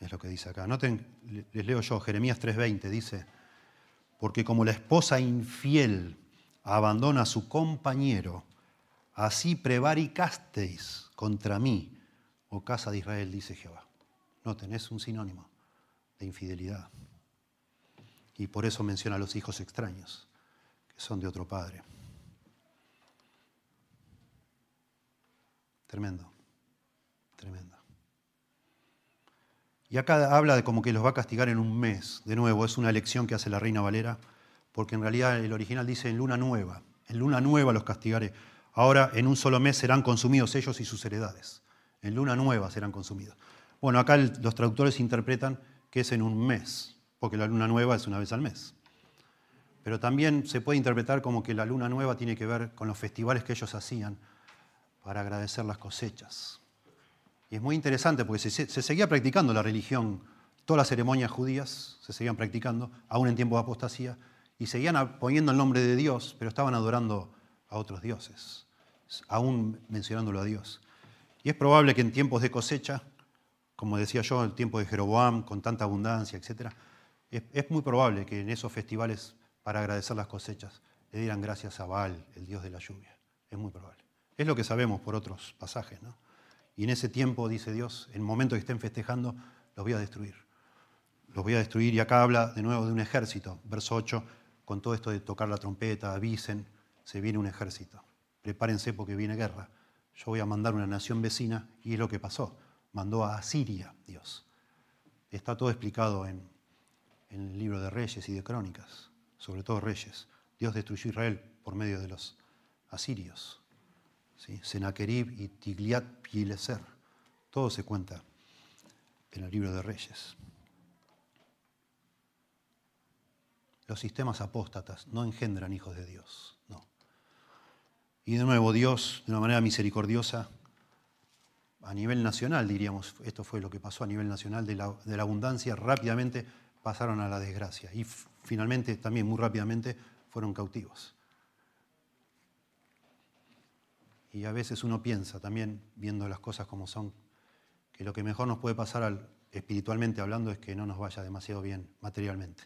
Es lo que dice acá. Noten, les leo yo, Jeremías 3:20 dice, porque como la esposa infiel abandona a su compañero, así prevaricasteis contra mí, oh casa de Israel, dice Jehová. Noten, es un sinónimo de infidelidad. Y por eso menciona a los hijos extraños son de otro padre. Tremendo, tremendo. Y acá habla de como que los va a castigar en un mes. De nuevo, es una elección que hace la reina Valera, porque en realidad el original dice en luna nueva. En luna nueva los castigaré. Ahora en un solo mes serán consumidos ellos y sus heredades. En luna nueva serán consumidos. Bueno, acá los traductores interpretan que es en un mes, porque la luna nueva es una vez al mes. Pero también se puede interpretar como que la luna nueva tiene que ver con los festivales que ellos hacían para agradecer las cosechas. Y es muy interesante porque se, seguía practicando la religión, todas las ceremonias judías se seguían practicando, aún en tiempos de apostasía, y seguían poniendo el nombre de Dios, pero estaban adorando a otros dioses, aún mencionándolo a Dios. Y es probable que en tiempos de cosecha, como decía yo, en el tiempo de Jeroboam, con tanta abundancia, etc., es muy probable que en esos festivales para agradecer las cosechas, le dieran gracias a Baal, el dios de la lluvia. Es muy probable. Es lo que sabemos por otros pasajes. ¿no? Y en ese tiempo, dice Dios, en el momento que estén festejando, los voy a destruir. Los voy a destruir. Y acá habla de nuevo de un ejército. Verso 8, con todo esto de tocar la trompeta, avisen, se viene un ejército. Prepárense porque viene guerra. Yo voy a mandar una nación vecina y es lo que pasó. Mandó a Asiria, Dios, Está todo explicado en, en el libro de Reyes y de Crónicas, sobre todo Reyes. Dios destruyó Israel por medio de los asirios. ¿Sí? Y Tigliat Pileser. Todo se cuenta en el libro de Reyes. Los sistemas apóstatas no engendran hijos de Dios, no. Y de nuevo, Dios, de una manera misericordiosa, a nivel nacional, diríamos, esto fue lo que pasó a nivel nacional, de la abundancia rápidamente pasaron a la desgracia. Y finalmente, también muy rápidamente, fueron cautivos. Y a veces uno piensa también, viendo las cosas como son, que lo que mejor nos puede pasar espiritualmente hablando es que no nos vaya demasiado bien materialmente.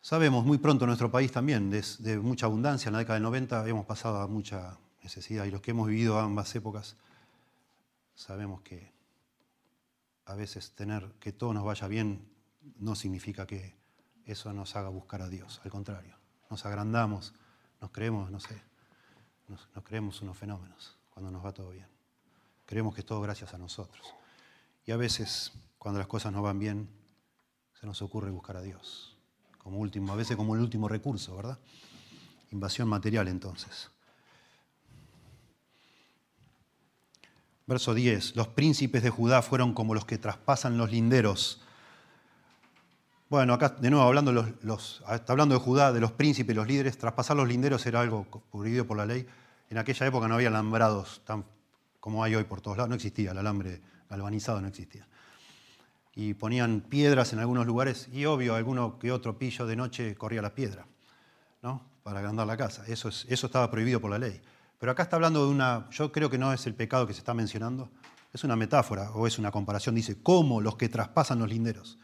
Sabemos muy pronto en nuestro país también de, de mucha abundancia. En la década del 90 hemos pasado a mucha necesidad y los que hemos vivido ambas épocas sabemos que a veces tener que todo nos vaya bien no significa que eso nos haga buscar a Dios. Al contrario, nos agrandamos, nos creemos, no sé, nos, creemos unos fenómenos cuando nos va todo bien. Creemos que es todo gracias a nosotros. Y a veces, cuando las cosas no van bien, se nos ocurre buscar a Dios. Como último, a veces como el último recurso, ¿verdad? Invasión material entonces. Verso 10. Los príncipes de Judá fueron como los que traspasan los linderos bueno, acá de nuevo hablando, los, hablando de Judá, de los príncipes, los líderes, traspasar los linderos era algo prohibido por la ley. En aquella época no había alambrados tan como hay hoy por todos lados, no existía, el alambre galvanizado no existía. Y ponían piedras en algunos lugares y obvio, alguno que otro pillo de noche corría la piedra, ¿no? Para agrandar la casa. Eso estaba prohibido por la ley. Pero acá está hablando de una, yo creo que no es el pecado que se está mencionando, es una metáfora o es una comparación. Dice, ¿cómo los que traspasan los linderos?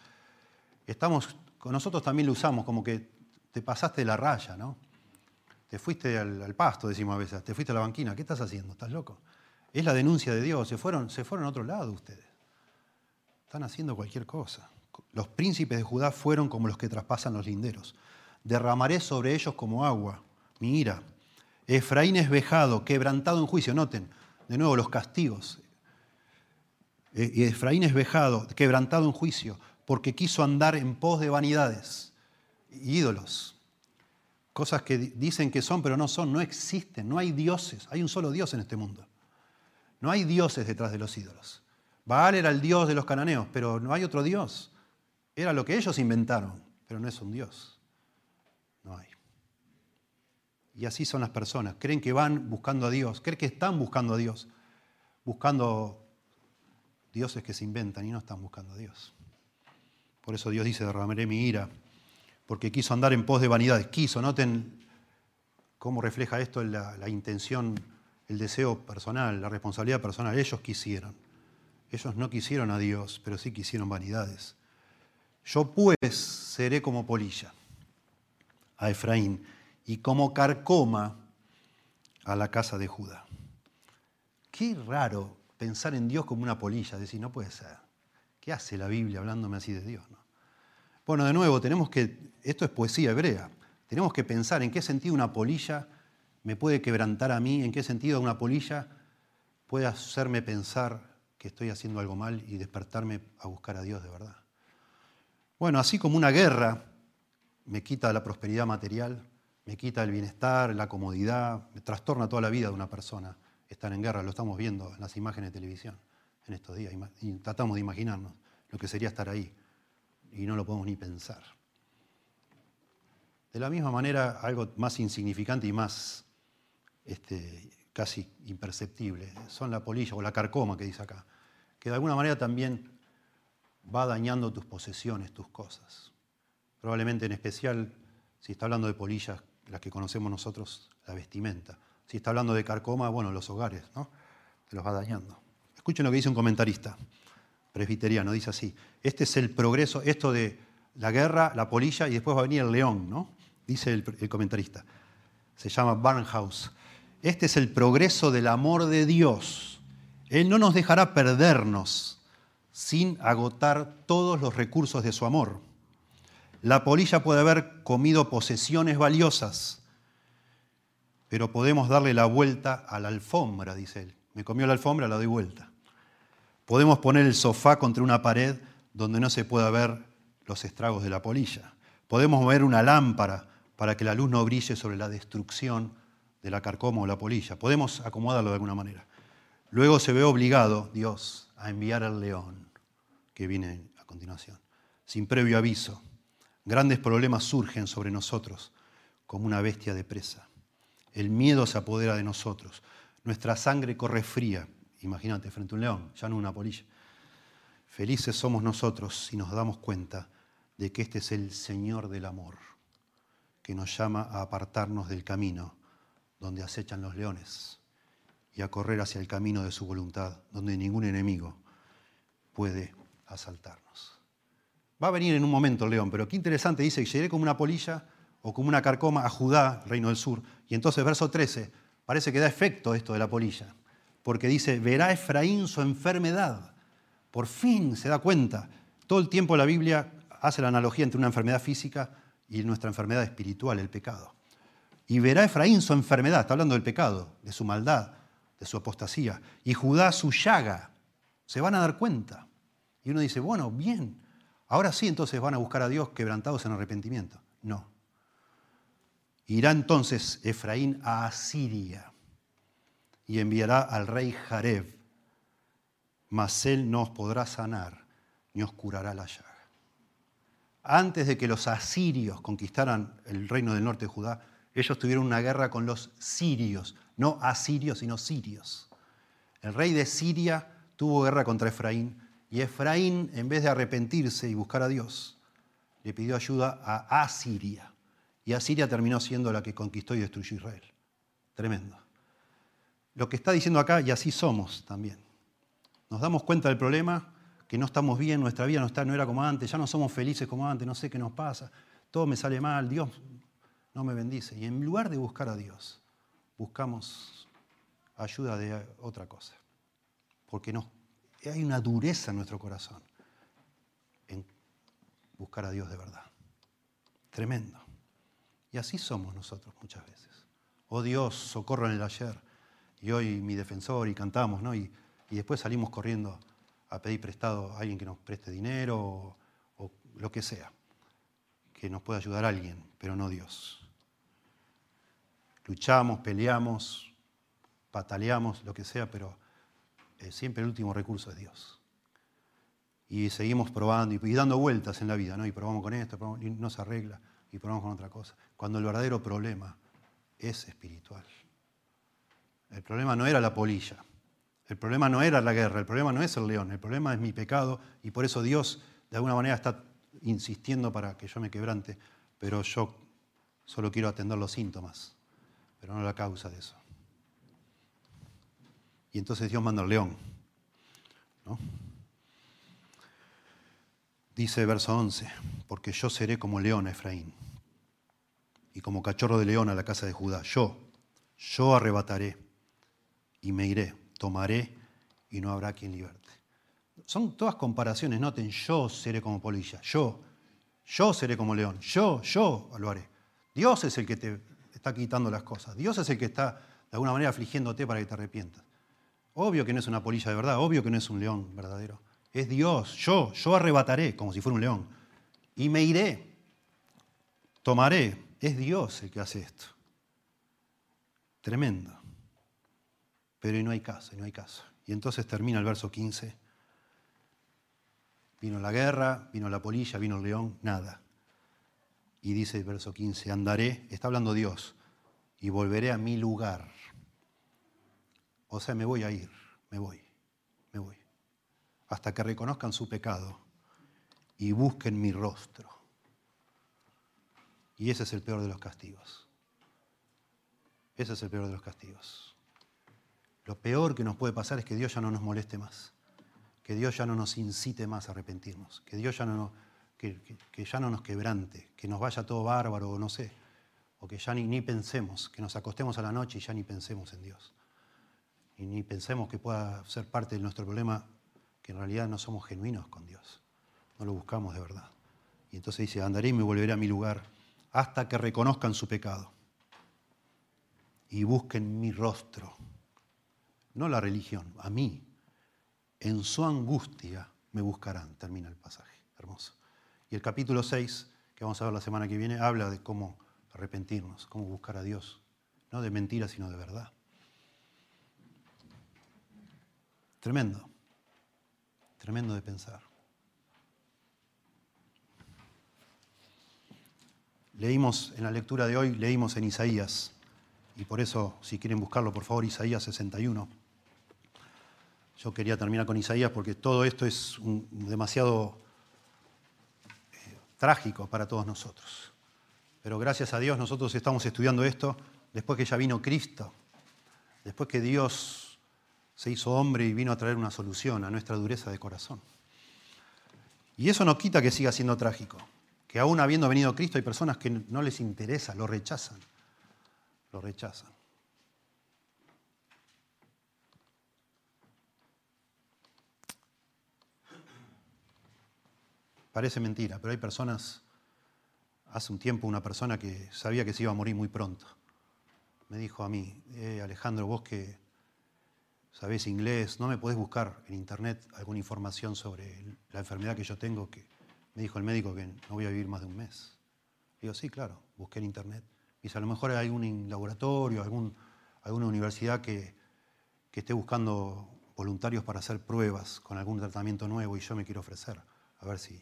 Estamos, nosotros también lo usamos como que te pasaste la raya, ¿no? Te fuiste al, pasto, decimos a veces, te fuiste a la banquina, ¿qué estás haciendo? ¿Estás loco? Es la denuncia de Dios, se fueron, se fueron a otro lado ustedes. Están haciendo cualquier cosa. Los príncipes de Judá fueron como los que traspasan los linderos. Derramaré sobre ellos como agua mi ira. Efraín es vejado, quebrantado en juicio. Noten, de nuevo, los castigos. E, Efraín es vejado, quebrantado en juicio porque quiso andar en pos de vanidades, ídolos, cosas que dicen que son, pero no son, no existen, no hay dioses, hay un solo Dios en este mundo. No hay dioses detrás de los ídolos. Baal era el dios de los cananeos, pero no hay otro dios. Era lo que ellos inventaron, pero no es un dios. No hay. Y así son las personas. Creen que van buscando a Dios, creen que están buscando a Dios, buscando dioses que se inventan y no están buscando a Dios. Por eso Dios dice, derramaré mi ira, porque quiso andar en pos de vanidades. Quiso, noten cómo refleja esto la, la intención, el deseo personal, la responsabilidad personal. Ellos quisieron. Ellos no quisieron a Dios, pero sí quisieron vanidades. Yo pues seré como polilla a Efraín y como carcoma a la casa de Judá. Qué raro pensar en Dios como una polilla, decir, no puede ser. ¿Qué hace la Biblia hablándome así de Dios? Bueno, de nuevo, tenemos que, esto es poesía hebrea, tenemos que pensar en qué sentido una polilla me puede quebrantar a mí, en qué sentido una polilla puede hacerme pensar que estoy haciendo algo mal y despertarme a buscar a Dios de verdad. Bueno, así como una guerra me quita la prosperidad material, me quita el bienestar, la comodidad, me trastorna toda la vida de una persona estar en guerra, lo estamos viendo en las imágenes de televisión en estos días tratamos de imaginarnos lo que sería estar ahí y no lo podemos ni pensar. De la misma manera, algo más insignificante y más este, casi imperceptible son la polilla o la carcoma que dice acá, que de alguna manera también va dañando tus posesiones, tus cosas. Probablemente en especial, si está hablando de polillas, las que conocemos nosotros, la vestimenta. Si está hablando de carcoma, bueno, los hogares, ¿no? Se los va dañando. Escuchen lo que dice un comentarista presbiteriano, dice así, este es el progreso, esto de la guerra, la polilla y después va a venir el león, ¿no? Dice el, comentarista. Se llama Barnhouse. Este es el progreso del amor de Dios. Él no nos dejará perdernos sin agotar todos los recursos de su amor. La polilla puede haber comido posesiones valiosas, pero podemos darle la vuelta a la alfombra, dice él. Me comió la alfombra, la doy vuelta Podemos poner el sofá contra una pared donde no se pueda ver los estragos de la polilla. Podemos mover una lámpara para que la luz no brille sobre la destrucción de la carcoma o la polilla. Podemos acomodarlo de alguna manera. Luego se ve obligado Dios a enviar al león, que viene a continuación, sin previo aviso. Grandes problemas surgen sobre nosotros como una bestia de presa. El miedo se apodera de nosotros. Nuestra sangre corre fría, imagínate, frente a un león, ya no una polilla. Felices somos nosotros si nos damos cuenta de que este es el Señor del amor, que nos llama a apartarnos del camino donde acechan los leones y a correr hacia el camino de su voluntad, donde ningún enemigo puede asaltarnos. Va a venir en un momento el león, pero qué interesante, dice llegué como una polilla o como una carcoma a Judá, reino del sur. Y entonces, verso 13, parece que da efecto esto de la polilla, porque dice, verá Efraín su enfermedad. Por fin se da cuenta. Todo el tiempo la Biblia hace la analogía entre una enfermedad física y nuestra enfermedad espiritual, el pecado. Y verá Efraín su enfermedad, está hablando del pecado, de su maldad, de su apostasía. Y Judá su llaga. Se van a dar cuenta. Y uno dice, bueno, bien. Ahora sí, entonces van a buscar a Dios quebrantados en arrepentimiento. No. Irá entonces Efraín a Asiria y enviará al rey Jareb, mas él no os podrá sanar ni os curará la llaga. Antes de que los asirios conquistaran el reino del norte de Judá, ellos tuvieron una guerra con los sirios, no asirios, sino sirios. El rey de Siria tuvo guerra contra Efraín y Efraín, en vez de arrepentirse y buscar a Dios, le pidió ayuda a Asiria. Y Asiria terminó siendo la que conquistó y destruyó Israel. Tremendo. Lo que está diciendo acá, y así somos también. Nos damos cuenta del problema, que no estamos bien, nuestra vida no, está, no era como antes, ya no somos felices como antes, no sé qué nos pasa, todo me sale mal, Dios no me bendice. Y en lugar de buscar a Dios, buscamos ayuda de otra cosa. Porque hay una dureza en nuestro corazón en buscar a Dios de verdad. Tremendo. Y así somos nosotros muchas veces. Oh Dios, socorro en el ayer. Y hoy mi defensor y cantamos, ¿no? Y, después salimos corriendo a pedir prestado a alguien que nos preste dinero o, lo que sea. Que nos pueda ayudar alguien, pero no Dios. Luchamos, peleamos, pataleamos, lo que sea, pero eh, siempre el último recurso es Dios. Y seguimos probando y, dando vueltas en la vida, ¿no? Y probamos con esto, y no se arregla y probamos con otra cosa. Cuando el verdadero problema es espiritual. El problema no era la polilla, el problema no era la guerra, el problema no es el león, el problema es mi pecado y por eso Dios de alguna manera está insistiendo para que yo me quebrante, pero yo solo quiero atender los síntomas, pero no la causa de eso. Y entonces Dios manda al león. ¿no? Dice verso 11, porque yo seré como león a Efraín y como cachorro de león a la casa de Judá. Yo, yo arrebataré y me iré, tomaré y no habrá quien liberte. Son todas comparaciones, noten, yo seré como polilla, yo, yo seré como león, yo, yo lo haré. Dios es el que te está quitando las cosas, Dios es el que está de alguna manera afligiéndote para que te arrepientas. Obvio que no es una polilla de verdad, obvio que no es un león verdadero. Es Dios, yo, yo arrebataré como si fuera un león y me iré, tomaré es Dios el que hace esto. Tremendo. Pero y no hay caso, y no hay caso. Y entonces termina el verso 15. Vino la guerra, vino la polilla, vino el león, nada. Y dice el verso 15, andaré, está hablando Dios, y volveré a mi lugar. O sea, me voy a ir, me voy, me voy. Hasta que reconozcan su pecado y busquen mi rostro. Y ese es el peor de los castigos. Ese es el peor de los castigos. Lo peor que nos puede pasar es que Dios ya no nos moleste más, que Dios ya no nos incite más a arrepentirnos, que Dios ya no, que, ya no nos quebrante, que nos vaya todo bárbaro o no sé, o que ya ni, ni pensemos, que nos acostemos a la noche y ya ni pensemos en Dios. Y ni pensemos que pueda ser parte de nuestro problema, que en realidad no somos genuinos con Dios, no lo buscamos de verdad. Y entonces dice, andaré y me volveré a mi lugar hasta que reconozcan su pecado y busquen mi rostro, no la religión, a mí, en su angustia me buscarán, termina el pasaje, hermoso. Y el capítulo 6, que vamos a ver la semana que viene, habla de cómo arrepentirnos, cómo buscar a Dios, no de mentira, sino de verdad. Tremendo, tremendo de pensar. Leímos en la lectura de hoy, leímos en Isaías, y por eso, si quieren buscarlo, por favor, Isaías 61. Yo quería terminar con Isaías porque todo esto es demasiado eh, trágico para todos nosotros. Pero gracias a Dios nosotros estamos estudiando esto después que ya vino Cristo, después que Dios se hizo hombre y vino a traer una solución a nuestra dureza de corazón. Y eso no quita que siga siendo trágico, que aún habiendo venido Cristo hay personas que no les interesa, lo rechazan, lo rechazan. Parece mentira, pero hay personas, hace un tiempo una persona que sabía que se iba a morir muy pronto, me dijo a mí, eh, Alejandro, vos que sabés inglés, ¿no me podés buscar en internet alguna información sobre la enfermedad que yo tengo? Que me dijo el médico que no voy a vivir más de un mes. Digo, sí, claro, busqué en internet. Dice, a lo mejor hay algún laboratorio, algún, alguna universidad que, que esté buscando voluntarios para hacer pruebas con algún tratamiento nuevo y yo me quiero ofrecer, a ver si,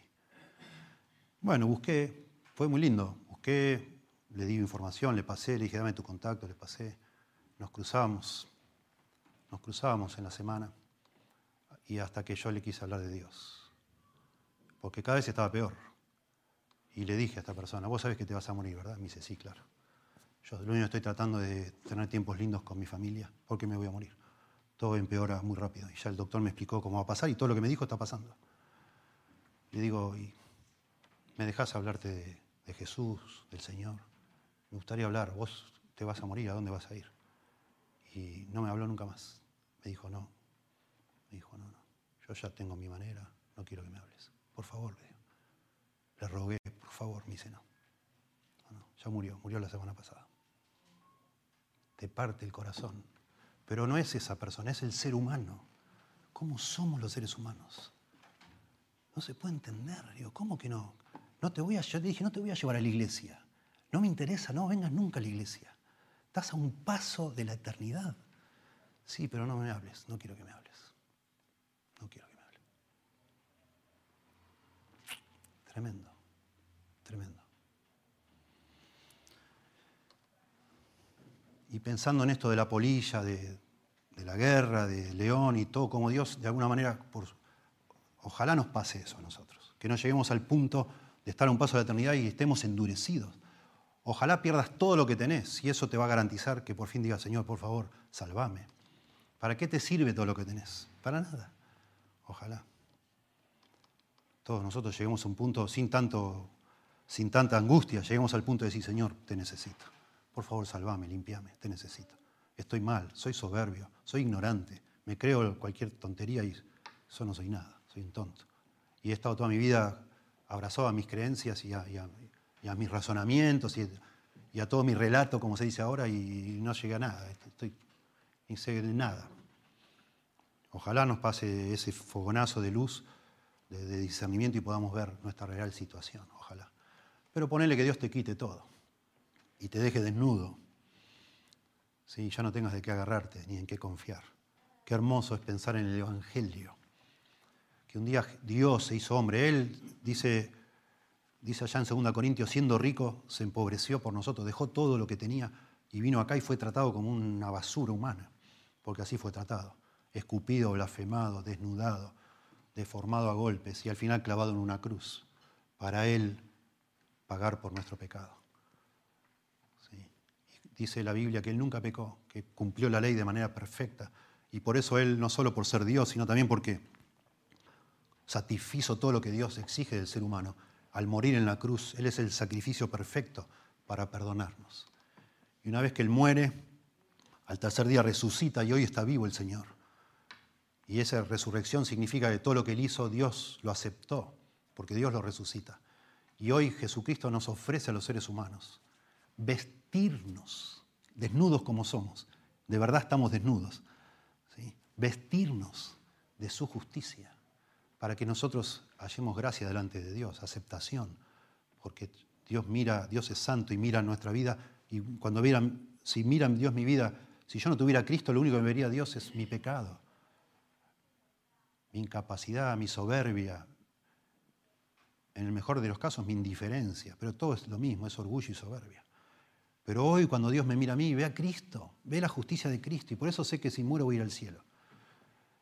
bueno, busqué, fue muy lindo. Busqué, le di información, le pasé, le dije, dame tu contacto, le pasé. Nos cruzamos, nos cruzábamos en la semana y hasta que yo le quise hablar de Dios. Porque cada vez estaba peor. Y le dije a esta persona, vos sabés que te vas a morir, ¿verdad? Me dice, sí, claro. Yo lo único que estoy tratando de tener tiempos lindos con mi familia, porque me voy a morir. Todo empeora muy rápido. Y ya el doctor me explicó cómo va a pasar y todo lo que me dijo está pasando. Le digo, ¿y ¿Me dejas hablarte de, Jesús, del Señor? Me gustaría hablar, vos te vas a morir, ¿a dónde vas a ir? Y no me habló nunca más. Me dijo, no. Me dijo, no, no. Yo ya tengo mi manera, no quiero que me hables. Por favor, le, le rogué, por favor, me dice, no. no. Ya murió, murió la semana pasada. Te parte el corazón. Pero no es esa persona, es el ser humano. ¿Cómo somos los seres humanos? No se puede entender. Digo, ¿cómo que no? No te voy a, yo te dije, no te voy a llevar a la iglesia. No me interesa, no vengas nunca a la iglesia. Estás a un paso de la eternidad. Sí, pero no me hables, no quiero que me hables. No quiero que me hables. Tremendo, tremendo. Y pensando en esto de la polilla, de, la guerra, de León y todo, como Dios de alguna manera, por, ojalá nos pase eso a nosotros, que no lleguemos al punto estar a un paso de la eternidad y estemos endurecidos. Ojalá pierdas todo lo que tenés y eso te va a garantizar que por fin digas, Señor, por favor, salvame. ¿Para qué te sirve todo lo que tenés? Para nada. Ojalá. Todos nosotros lleguemos a un punto sin, tanto, sin tanta angustia, lleguemos al punto de decir, Señor, te necesito. Por favor, salvame, limpiame, te necesito. Estoy mal, soy soberbio, soy ignorante, me creo cualquier tontería y eso no soy nada, soy un tonto. Y he estado toda mi vida abrazó a mis creencias y a, mis razonamientos y, a todo mi relato, como se dice ahora, y no llegué a nada. Estoy, ni sé nada. Ojalá nos pase ese fogonazo de luz, de, discernimiento y podamos ver nuestra real situación. Ojalá. Pero ponele que Dios te quite todo y te deje desnudo. ¿sí? Ya no tengas de qué agarrarte ni en qué confiar. Qué hermoso es pensar en el Evangelio que un día Dios se hizo hombre. Él, dice, dice allá en 2 Corintios, siendo rico, se empobreció por nosotros, dejó todo lo que tenía y vino acá y fue tratado como una basura humana, porque así fue tratado. Escupido, blasfemado, desnudado, deformado a golpes y al final clavado en una cruz, para Él pagar por nuestro pecado. Dice la Biblia que Él nunca pecó, que cumplió la ley de manera perfecta. Y por eso Él, no solo por ser Dios, sino también porque satisfizo todo lo que Dios exige del ser humano. Al morir en la cruz, Él es el sacrificio perfecto para perdonarnos. Y una vez que Él muere, al tercer día resucita y hoy está vivo el Señor. Y esa resurrección significa que todo lo que Él hizo, Dios lo aceptó, porque Dios lo resucita. Y hoy Jesucristo nos ofrece a los seres humanos vestirnos, desnudos como somos. De verdad estamos desnudos. ¿sí? Vestirnos de su justicia, para que nosotros hallemos gracia delante de Dios, aceptación, porque Dios mira, Dios es santo y mira nuestra vida, y cuando miran, si miran Dios mi vida, si yo no tuviera a Cristo, lo único que me vería Dios es mi pecado, mi incapacidad, mi soberbia, en el mejor de los casos mi indiferencia, pero todo es lo mismo, es orgullo y soberbia. Pero hoy cuando Dios me mira a mí, ve a Cristo, ve la justicia de Cristo, y por eso sé que si muero voy a ir al cielo.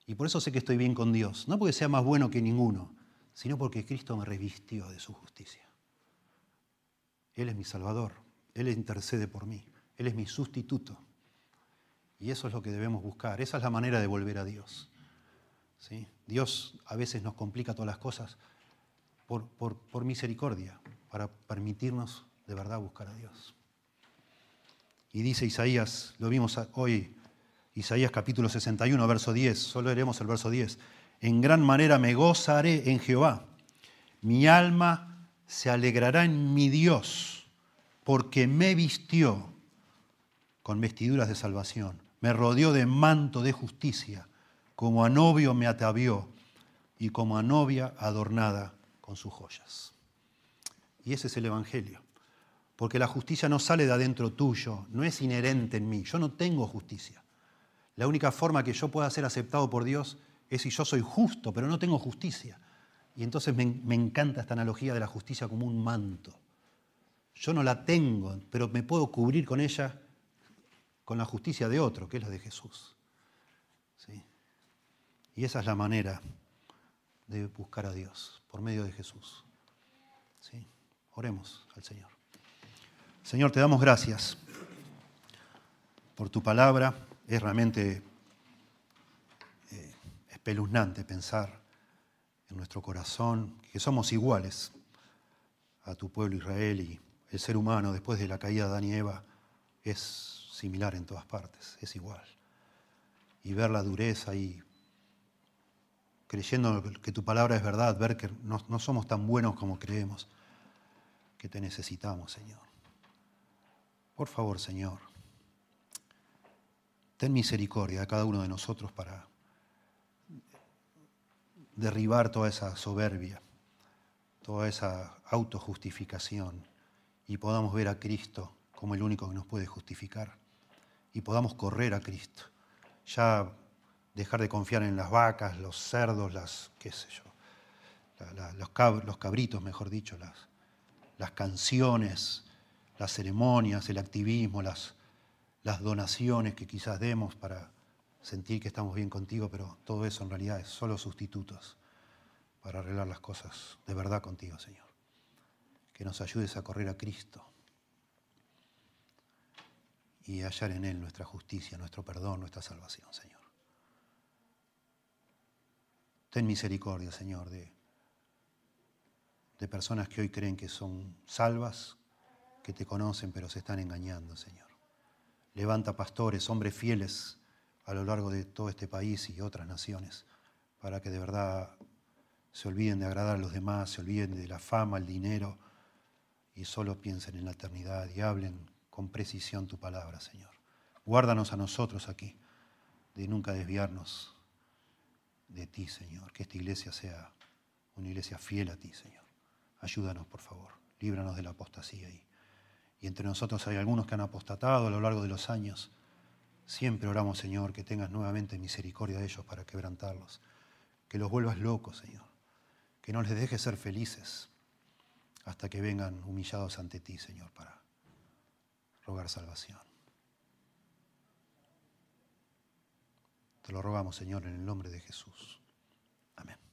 Y por eso sé que estoy bien con Dios, no porque sea más bueno que ninguno, sino porque Cristo me revistió de su justicia. Él es mi Salvador, Él intercede por mí, Él es mi sustituto. Y eso es lo que debemos buscar, esa es la manera de volver a Dios. ¿Sí? Dios a veces nos complica todas las cosas por, por misericordia, para permitirnos de verdad buscar a Dios. Y dice Isaías, lo vimos hoy Isaías capítulo 61, verso 10, solo leeremos el verso 10. En gran manera me gozaré en Jehová. Mi alma se alegrará en mi Dios, porque me vistió con vestiduras de salvación, me rodeó de manto de justicia, como a novio me atavió y como a novia adornada con sus joyas. Y ese es el Evangelio, porque la justicia no sale de adentro tuyo, no es inherente en mí, yo no tengo justicia. La única forma que yo pueda ser aceptado por Dios es si yo soy justo, pero no tengo justicia. Y entonces me, encanta esta analogía de la justicia como un manto. Yo no la tengo, pero me puedo cubrir con ella, con la justicia de otro, que es la de Jesús. ¿Sí? Y esa es la manera de buscar a Dios, por medio de Jesús. ¿Sí? Oremos al Señor. Señor, te damos gracias por tu palabra es realmente eh, espeluznante pensar en nuestro corazón que somos iguales a tu pueblo Israel y el ser humano después de la caída de Adán y Eva es similar en todas partes, es igual. Y ver la dureza y creyendo que tu palabra es verdad, ver que no, no somos tan buenos como creemos, que te necesitamos, Señor. Por favor, Señor, ten misericordia a cada uno de nosotros para derribar toda esa soberbia, toda esa autojustificación y podamos ver a Cristo como el único que nos puede justificar y podamos correr a Cristo. Ya dejar de confiar en las vacas, los cerdos, las, qué sé yo, los, cabritos, mejor dicho, las canciones, las ceremonias, el activismo, las, las donaciones que quizás demos para sentir que estamos bien contigo, pero todo eso en realidad es solo sustitutos para arreglar las cosas de verdad contigo, Señor. Que nos ayudes a correr a Cristo y hallar en Él nuestra justicia, nuestro perdón, nuestra salvación, Señor. Ten misericordia, Señor, de, de personas que hoy creen que son salvas, que te conocen, pero se están engañando, Señor. Levanta pastores, hombres fieles a lo largo de todo este país y otras naciones, para que de verdad se olviden de agradar a los demás, se olviden de la fama, el dinero, y solo piensen en la eternidad y hablen con precisión tu palabra, Señor. Guárdanos a nosotros aquí, de nunca desviarnos de ti, Señor. Que esta iglesia sea una iglesia fiel a ti, Señor. Ayúdanos, por favor. Líbranos de la apostasía y y entre nosotros hay algunos que han apostatado a lo largo de los años. Siempre oramos, Señor, que tengas nuevamente misericordia de ellos para quebrantarlos, que los vuelvas locos, Señor, que no les dejes ser felices hasta que vengan humillados ante ti, Señor, para rogar salvación. Te lo rogamos, Señor, en el nombre de Jesús. Amén.